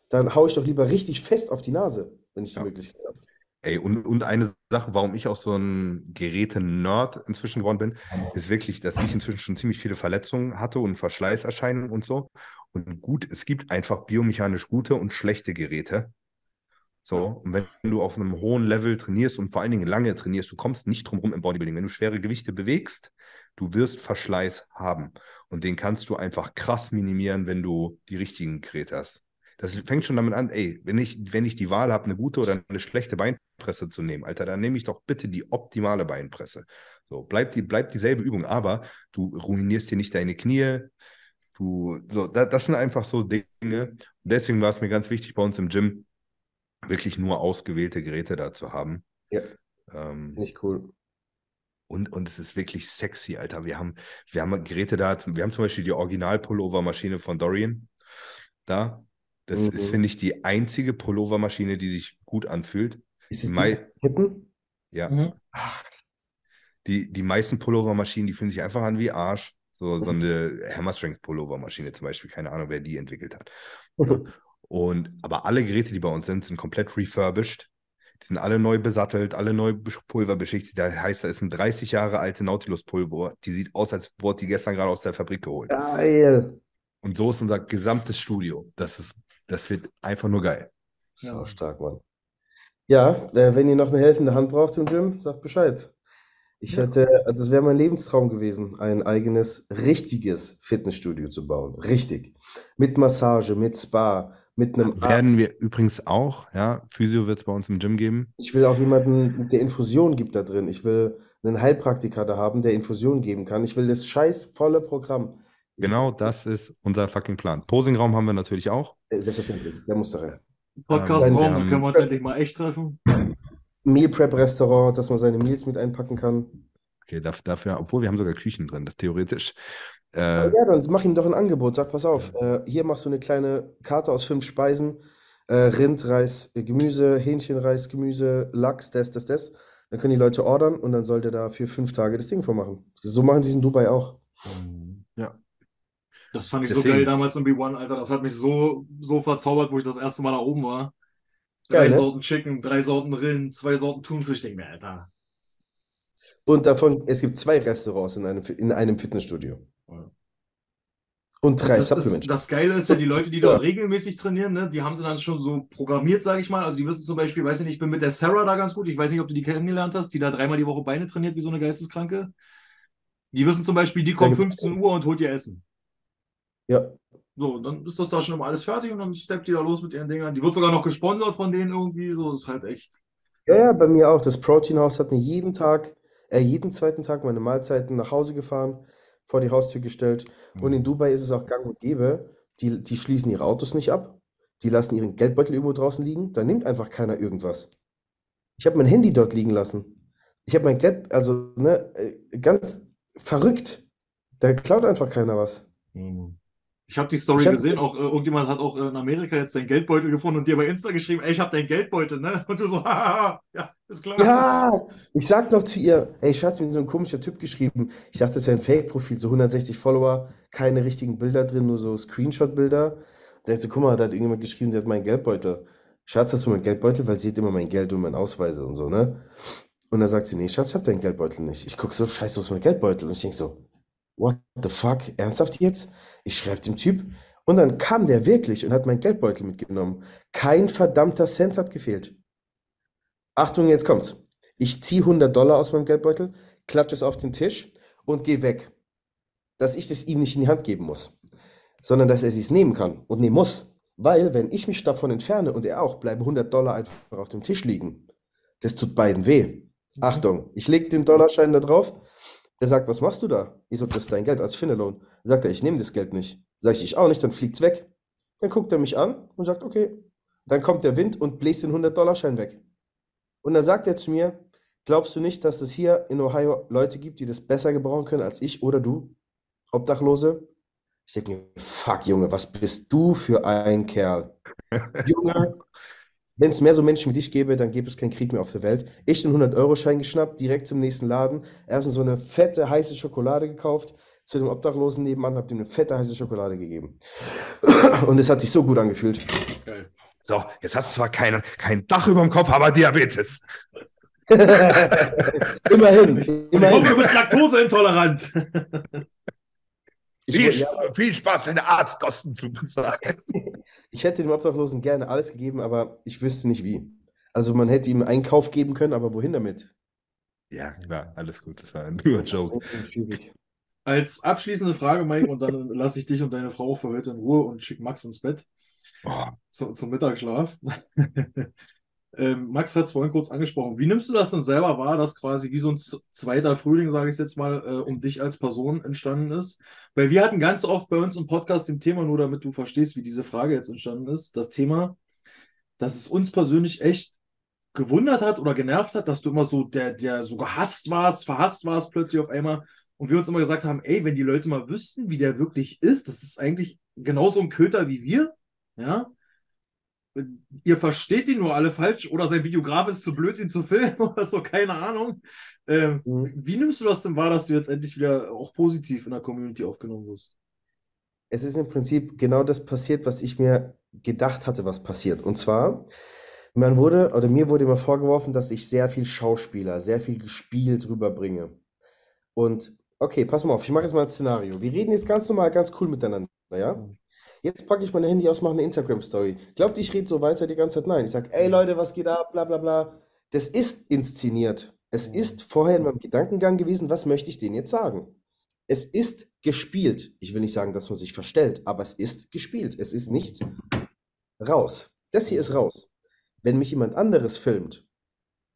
dann haue ich doch lieber richtig fest auf die Nase, wenn ich die Ja. Möglichkeit habe. Ey, und, und eine Sache, warum ich auch so ein Geräte-Nerd inzwischen geworden bin, ist wirklich, dass ich inzwischen schon ziemlich viele Verletzungen hatte und Verschleißerscheinungen und so. Und gut, es gibt einfach biomechanisch gute und schlechte Geräte. So, und wenn du auf einem hohen Level trainierst und vor allen Dingen lange trainierst, du kommst nicht drum rum im Bodybuilding. Wenn du schwere Gewichte bewegst, du wirst Verschleiß haben. Und den kannst du einfach krass minimieren, wenn du die richtigen Geräte hast. Das fängt schon damit an, ey, wenn ich, wenn ich die Wahl habe, eine gute oder eine schlechte Beinpresse zu nehmen, Alter, dann nehme ich doch bitte die optimale Beinpresse. So, bleibt die, bleibt dieselbe Übung, aber du ruinierst dir nicht deine Knie. Du, so, da, das sind einfach so Dinge. Und deswegen war es mir ganz wichtig bei uns im Gym, wirklich nur ausgewählte Geräte da zu haben. Ja. Ähm, ich cool. und, und es ist wirklich sexy, Alter. Wir haben, wir haben Geräte da, wir haben zum Beispiel die Original-Pullover-Maschine von Dorian da. Das Mhm. ist, finde ich, die einzige Pullover-Maschine, die sich gut anfühlt. Ist Die, es mei die Kippen? ja, Mhm. die, die meisten Pullover-Maschinen, die fühlen sich einfach an wie Arsch. So, so eine Hammer Strength Pullover-Maschine zum Beispiel, keine Ahnung, wer die entwickelt hat. Und, aber alle Geräte, die bei uns sind, sind komplett refurbished. Die sind alle neu besattelt, alle neu besch- pulverbeschichtet. Da heißt, da ist ein 30 Jahre alte Nautilus-Pulver. Die sieht aus, als wurde die gestern gerade aus der Fabrik geholt. Geil. Und so ist unser gesamtes Studio. Das ist, das wird einfach nur geil. Ja. stark, Mann. Ja, äh, wenn ihr noch eine helfende Hand braucht im Gym, sagt Bescheid. Ich Ja. hätte, also es wäre mein Lebenstraum gewesen, ein eigenes, richtiges Fitnessstudio zu bauen. Richtig. Mit Massage, mit Spa, mit einem Werden wir übrigens auch, ja, Physio wird es bei uns im Gym geben. Ich will auch jemanden, der Infusion gibt da drin. Ich will einen Heilpraktiker da haben, der Infusion geben kann. Ich will das scheiß volle Programm. Genau das ist unser fucking Plan. Posingraum haben wir natürlich auch. Äh, Selbstverständlich, der muss da rein. Podcast-Raum, dann haben- können wir uns endlich mal echt treffen. Meal Prep Restaurant, dass man seine Meals mit einpacken kann. Okay, daf- dafür, obwohl wir haben sogar Küchen drin, das theoretisch. Äh, Ja, dann mach ihm doch ein Angebot. Sag, pass auf, äh, hier machst du eine kleine Karte aus fünf Speisen. Äh, Rind, Reis, äh, Gemüse, Hähnchen, Reis, Gemüse, Lachs, das, das, das. Dann können die Leute ordern und dann sollte da für fünf Tage das Ding vormachen. So machen sie es in Dubai auch. ja. Das fand ich so Deswegen. geil damals im B1, Alter. Das hat mich so, so verzaubert, wo ich das erste Mal da oben war. Geil, Drei ne? Sorten Chicken, drei Sorten Rind, zwei Sorten Thunfisch. Ich denke mir, Alter. Und davon, es gibt zwei Restaurants in einem, in einem Fitnessstudio. Ja. Und drei Das, Supplements. ist, das Geile ist ja, die Leute, die da regelmäßig trainieren, ne, die haben sie dann schon so programmiert, sage ich mal. Also die wissen zum Beispiel, weiß ich nicht, ich bin mit der Sarah da ganz gut. Ich weiß nicht, ob du die kennengelernt hast, die da dreimal die Woche Beine trainiert wie so eine Geisteskranke. Die wissen zum Beispiel, die kommt Ja, 15 Uhr und holt ihr Essen. Ja, So, dann ist das da schon immer alles fertig und dann steppt die da los mit ihren Dingern. Die wird sogar noch gesponsert von denen irgendwie. So, ist halt echt. Ja, ja, bei mir auch. Das Proteinhaus hat mir jeden Tag, äh, jeden zweiten Tag meine Mahlzeiten nach Hause gefahren, vor die Haustür gestellt. Und in Dubai ist es auch gang und gäbe, die, die schließen ihre Autos nicht ab, die lassen ihren Geldbeutel irgendwo draußen liegen, da nimmt einfach keiner irgendwas. Ich habe mein Handy dort liegen lassen. Ich habe mein Geld, also, ne, äh, ganz verrückt. Da klaut einfach keiner was. Ich habe die Story hab- gesehen, auch äh, irgendjemand hat auch in Amerika jetzt deinen Geldbeutel gefunden und dir bei Insta geschrieben, ey, ich habe deinen Geldbeutel, ne? Und du so, haha, ja, ist klar. Ja, ich sag noch zu ihr, ey Schatz, mir so ein komischer Typ geschrieben. Ich dachte, das wäre ein Fake-Profil, so 160 Follower, keine richtigen Bilder drin, nur so Screenshot-Bilder. Da ich so, guck mal, da hat irgendjemand geschrieben, der hat meinen Geldbeutel. Schatz, hast du meinen Geldbeutel? Weil sie hat immer mein Geld und meine Ausweise und so, ne? Und dann sagt sie, nee, Schatz, ich hab deinen Geldbeutel nicht. Ich guck so, scheiße, wo ist mein Geldbeutel? Und ich denk so, what the fuck? Ernsthaft jetzt? Ich schreibe dem Typ. Und dann kam der wirklich und hat meinen Geldbeutel mitgenommen. Kein verdammter Cent hat gefehlt. Achtung, jetzt kommt's. Ich ziehe 100 Dollar aus meinem Geldbeutel, klatsche es auf den Tisch und gehe weg. Dass ich das ihm nicht in die Hand geben muss, sondern dass er es nehmen kann und nehmen muss. Weil, wenn ich mich davon entferne und er auch, bleiben 100 Dollar einfach auf dem Tisch liegen. Das tut beiden weh. Achtung, ich lege den Dollarschein da drauf. Der sagt, was machst du da? Ich so, das ist dein Geld als Finderlohn. Sagt er, ich nehme das Geld nicht. Sag ich, ich auch nicht, dann fliegt's weg. Dann guckt er mich an und sagt, okay. Dann kommt der Wind und bläst den 100-Dollar-Schein weg. Und dann sagt er zu mir, glaubst du nicht, dass es hier in Ohio Leute gibt, die das besser gebrauchen können als ich oder du? Obdachlose? Ich denke mir, fuck, Junge, was bist du für ein Kerl? Junge, wenn es mehr so Menschen wie dich gäbe, dann gäbe es keinen Krieg mehr auf der Welt. Ich den 100-Euro-Schein geschnappt, direkt zum nächsten Laden. Erstens so eine fette, heiße Schokolade gekauft, zu dem Obdachlosen nebenan, hab dem eine fette, heiße Schokolade gegeben. Und es hat sich so gut angefühlt. Geil. So, jetzt hast du zwar keine, kein Dach über dem Kopf, aber Diabetes. Immerhin, Und ich hoffe, immerhin. du bist laktoseintolerant. Ich, Viel, ja, viel Spaß, deine Arztkosten zu bezahlen. ich hätte dem Obdachlosen gerne alles gegeben, aber ich wüsste nicht wie. Also man hätte ihm einen Einkauf geben können, aber wohin damit? Ja, klar, alles gut, das war nur ein Joke. Schwierig. Als abschließende Frage, Mike, und dann lasse ich dich und deine Frau für heute in Ruhe und schick Max ins Bett Boah, zu, zum Mittagsschlaf. ähm, Max hat es vorhin kurz angesprochen. Wie nimmst du das denn selber wahr, dass quasi wie so ein zweiter Frühling, sage ich jetzt mal, äh, um dich als Person entstanden ist? Weil wir hatten ganz oft bei uns im Podcast dem Thema, nur damit du verstehst, wie diese Frage jetzt entstanden ist, das Thema, dass es uns persönlich echt gewundert hat oder genervt hat, dass du immer so der, der so gehasst warst, verhasst warst plötzlich auf einmal. Und wir uns immer gesagt haben, ey, wenn die Leute mal wüssten, wie der wirklich ist, das ist eigentlich genauso ein Köter wie wir, ja. Ihr versteht ihn nur alle falsch oder sein Videograf ist zu blöd, ihn zu filmen oder so, keine Ahnung. Ähm, Mhm. Wie nimmst du das denn wahr, dass du jetzt endlich wieder auch positiv in der Community aufgenommen wirst? Es ist im Prinzip genau das passiert, was ich mir gedacht hatte, was passiert. Und zwar, man wurde, oder mir wurde immer vorgeworfen, dass ich sehr viel Schauspieler, sehr viel gespielt rüberbringe. Und okay, pass mal auf, ich mache jetzt mal ein Szenario. Wir reden jetzt ganz normal, ganz cool miteinander, ja? Jetzt packe ich mein Handy aus, mache eine Instagram-Story. Glaubt ihr, ich rede so weiter die ganze Zeit? Nein. Ich sage, ey Leute, was geht ab? Bla bla bla. Das ist inszeniert. Es ist vorher in meinem Gedankengang gewesen, was möchte ich denen jetzt sagen? Es ist gespielt. Ich will nicht sagen, dass man sich verstellt, aber es ist gespielt. Es ist nicht raus. Das hier ist raus. Wenn mich jemand anderes filmt,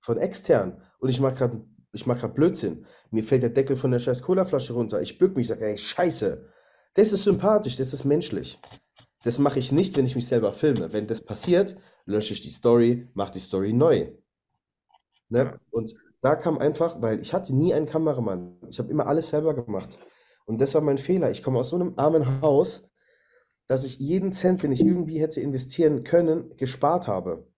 von extern, und ich mache gerade ich mach grad Blödsinn, mir fällt der Deckel von der scheiß Colaflasche runter, ich bück mich, sage, ey, scheiße. Das ist sympathisch, das ist menschlich. Das mache ich nicht, wenn ich mich selber filme. Wenn das passiert, lösche ich die Story, mache die Story neu. Ne? Und da kam einfach, weil ich hatte nie einen Kameramann. Ich habe immer alles selber gemacht. Und das war mein Fehler. Ich komme aus so einem armen Haus, dass ich jeden Cent, den ich irgendwie hätte investieren können, gespart habe.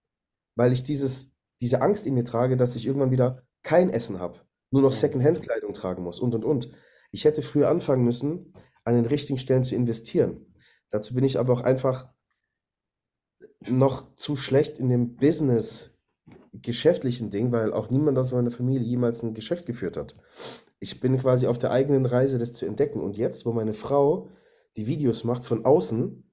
Weil ich dieses, diese Angst in mir trage, dass ich irgendwann wieder kein Essen habe, nur noch Secondhand-Kleidung tragen muss und und und. Ich hätte früher anfangen müssen, an den richtigen Stellen zu investieren. Dazu bin ich aber auch einfach noch zu schlecht in dem Business geschäftlichen Ding, weil auch niemand aus meiner Familie jemals ein Geschäft geführt hat. Ich bin quasi auf der eigenen Reise, das zu entdecken. Und jetzt, wo meine Frau die Videos macht von außen,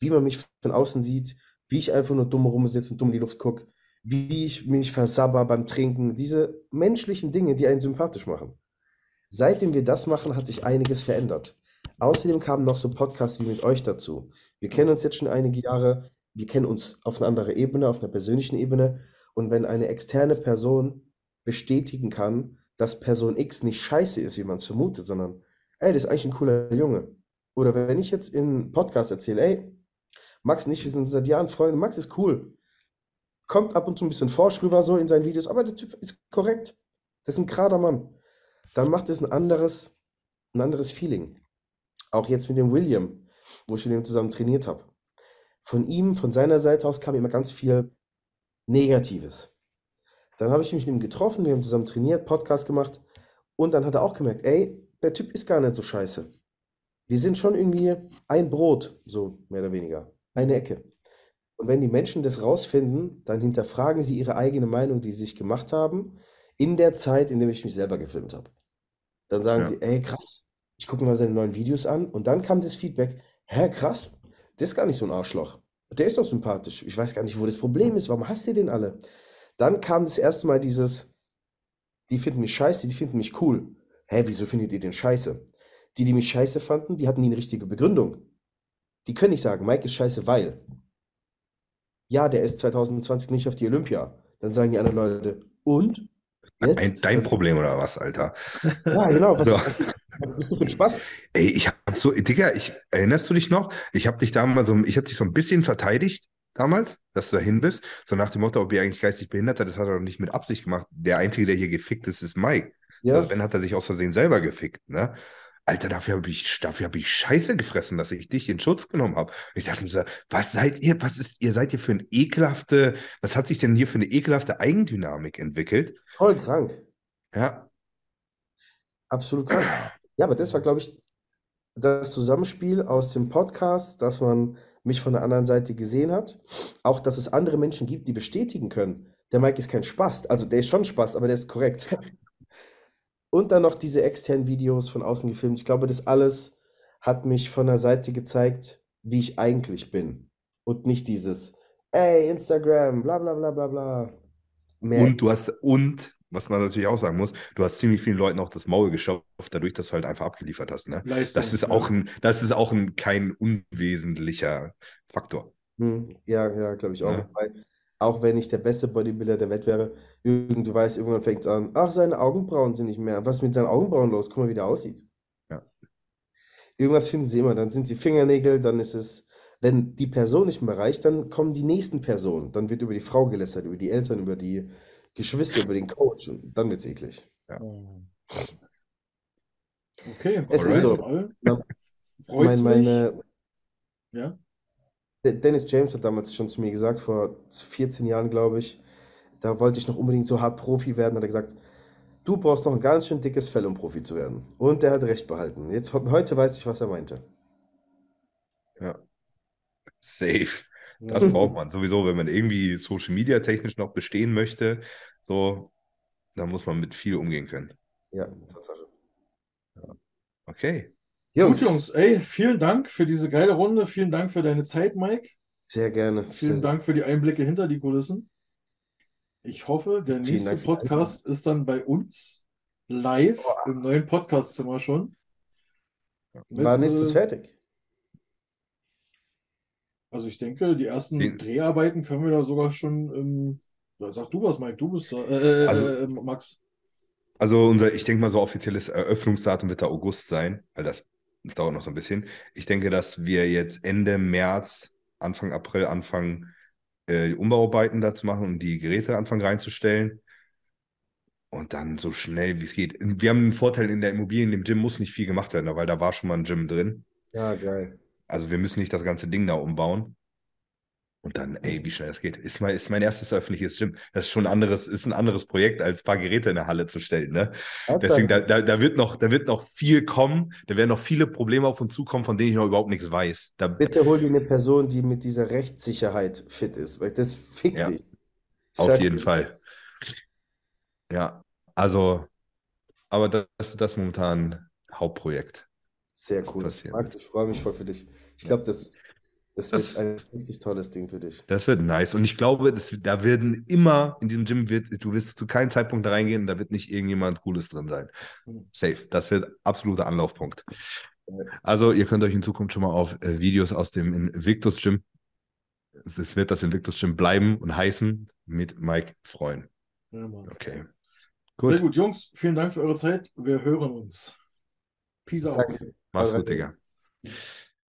wie man mich von außen sieht, wie ich einfach nur dumm rumsitze und dumm in die Luft gucke, wie ich mich versabber beim Trinken, diese menschlichen Dinge, die einen sympathisch machen. Seitdem wir das machen, hat sich einiges verändert. Außerdem kamen noch so Podcasts wie mit euch dazu. Wir kennen uns jetzt schon einige Jahre, wir kennen uns auf einer anderen Ebene, auf einer persönlichen Ebene. Und wenn eine externe Person bestätigen kann, dass Person X nicht scheiße ist, wie man es vermutet, sondern, ey, das ist eigentlich ein cooler Junge. Oder wenn ich jetzt in Podcast erzähle, ey, Max und ich, wir sind seit Jahren Freunde, Max ist cool. Kommt ab und zu ein bisschen forsch rüber so in seinen Videos, aber der Typ ist korrekt. Das ist ein gerader Mann. Dann macht es ein anderes, ein anderes Feeling. Auch jetzt mit dem William. wo ich mit ihm zusammen trainiert habe. Von ihm, von seiner Seite aus kam immer ganz viel Negatives. Dann habe ich mich mit ihm getroffen, wir haben zusammen trainiert, Podcast gemacht und dann hat er auch gemerkt, ey, der Typ ist gar nicht so scheiße. Wir sind schon irgendwie ein Brot, so mehr oder weniger, eine Ecke. Und wenn die Menschen das rausfinden, dann hinterfragen sie ihre eigene Meinung, die sie sich gemacht haben, in der Zeit, in der ich mich selber gefilmt habe. Dann sagen Ja. sie, ey, krass, ich gucke mir mal seine neuen Videos an und dann kam das Feedback, hä, krass, der ist gar nicht so ein Arschloch. Der ist doch sympathisch. Ich weiß gar nicht, wo das Problem ist. Warum hasst ihr den alle? Dann kam das erste Mal dieses, die finden mich scheiße, die finden mich cool. Hä, wieso findet ihr den scheiße? Die, die mich scheiße fanden, die hatten nie eine richtige Begründung. Die können nicht sagen, Mike ist scheiße, weil. Ja, der ist 2020 nicht auf die Olympia. Dann sagen die anderen Leute, und? Ein, Jetzt? dein Also, Problem oder was, Alter? Ja, genau. Was, So. was, was bist du für ein Spaß? Ey, ich hab so, Digga, ich, erinnerst du dich noch? Ich hab dich damals so, ich hab dich so ein bisschen verteidigt damals, dass du dahin bist. So nach dem Motto, ob ihr eigentlich geistig behindert seid, das hat er doch nicht mit Absicht gemacht. Der Einzige, der hier gefickt ist, ist Mike. Ja, Also wenn hat er sich aus Versehen selber gefickt, ne? Alter, dafür habe ich, dafür habe ich Scheiße gefressen, dass ich dich in Schutz genommen habe. Ich dachte mir so, was seid ihr, was ist, ihr seid ihr für eine ekelhafte, was hat sich denn hier für eine ekelhafte Eigendynamik entwickelt? voll krank. Ja, Absolut krank. Ja, aber das war, glaube ich, das Zusammenspiel aus dem Podcast, dass man mich von der anderen Seite gesehen hat. Auch, dass es andere Menschen gibt, die bestätigen können. Der Mike ist kein Spaß. Also, der ist schon Spaß, aber der ist korrekt. Und dann noch diese externen Videos von außen gefilmt. Ich glaube, das alles hat mich von der Seite gezeigt, wie ich eigentlich bin. Und nicht dieses, ey, Instagram, bla bla bla bla bla. Mehr, und du hast, und, was man natürlich auch sagen muss, du hast ziemlich vielen Leuten auch das Maul geschafft, dadurch, dass du halt einfach abgeliefert hast, ne? Leistung. Das ist ja. auch ein, das ist auch ein kein unwesentlicher Faktor. Hm, ja, ja, glaube ich auch. Ja. Weil, auch wenn ich der beste Bodybuilder der Welt wäre, irgend, du weißt, irgendwann fängt es an, ach, seine Augenbrauen sind nicht mehr. Was ist mit seinen Augenbrauen los? Guck mal, wie der aussieht. Ja. Irgendwas finden sie immer. Dann sind sie Fingernägel, dann ist es, wenn die Person nicht mehr reicht, dann kommen die nächsten Personen. Dann wird über die Frau gelästert, über die Eltern, über die Geschwister, über den Coach. Und dann wird es eklig. Okay, Es ist alright. so. Alle. Ja. Freut's Mein, mich. meine, Ja. De- Dennis James hat damals schon zu mir gesagt, vor 14 Jahren, glaube ich, da wollte ich noch unbedingt so hart Profi werden, hat er gesagt, du brauchst noch ein ganz schön dickes Fell, um Profi zu werden. Und der hat recht behalten. Jetzt, heute weiß ich, was er meinte. Ja. Safe. Das braucht man sowieso, wenn man irgendwie Social Media technisch noch bestehen möchte. So, da muss man mit viel umgehen können. Ja, Tatsache. Okay. Jungs, Gut, Jungs, ey, vielen Dank für diese geile Runde. Vielen Dank für deine Zeit, Mike. sehr gerne. Vielen Sehr- Dank für die Einblicke hinter die Kulissen. Ich hoffe, der Vielen nächste Dank Podcast ist dann bei uns live im neuen Podcastzimmer schon. Mit, Wann ist es äh, fertig? Also ich denke, die ersten Den- Dreharbeiten können wir da sogar schon ja, sag du was, Mike, du bist da, äh, äh, Also- äh, Max. Also unser, ich denke mal, so offizielles Eröffnungsdatum wird da August sein, weil das, das dauert noch so ein bisschen. Ich denke, dass wir jetzt Ende März, Anfang April anfangen, äh, die Umbauarbeiten da zu machen und die Geräte anfangen reinzustellen. Und dann so schnell wie es geht. Wir haben einen Vorteil in der Immobilie, in dem Gym muss nicht viel gemacht werden, weil da war schon mal ein Gym drin. Ja, geil. Also wir müssen nicht das ganze Ding da umbauen. Und dann, ey, wie schnell das geht. Ist mein, ist mein erstes öffentliches Gym. Das ist schon ein anderes, ist ein anderes Projekt, als ein paar Geräte in der Halle zu stellen, ne? Deswegen, da, da, da wird noch, da wird noch viel kommen. Da werden noch viele Probleme auf uns zukommen, von denen ich noch überhaupt nichts weiß. Da, Bitte hol dir eine Person, die mit dieser Rechtssicherheit fit ist, weil das fickt Ja, dich. Ich auf sag jeden dir. Fall. Ja, also, aber das ist das momentan Hauptprojekt. Sehr cool. Max, ich freue mich voll für dich. Ich glaube, das, das Das- wird ein wirklich tolles Ding für dich. Das wird nice. Und ich glaube, das, da werden immer, in diesem Gym wird, du wirst zu keinem Zeitpunkt da reingehen, da wird nicht irgendjemand Cooles drin sein. Mhm. Safe. Das wird absoluter Anlaufpunkt. Also, ihr könnt euch in Zukunft schon mal auf äh, Videos aus dem Invictus Gym, es wird das Invictus Gym bleiben und heißen, mit Mike freuen. Ja. Okay. Sehr Gut. gut, Jungs, vielen Dank für eure Zeit. Wir hören uns. Peace out. Mach's gut, Digga.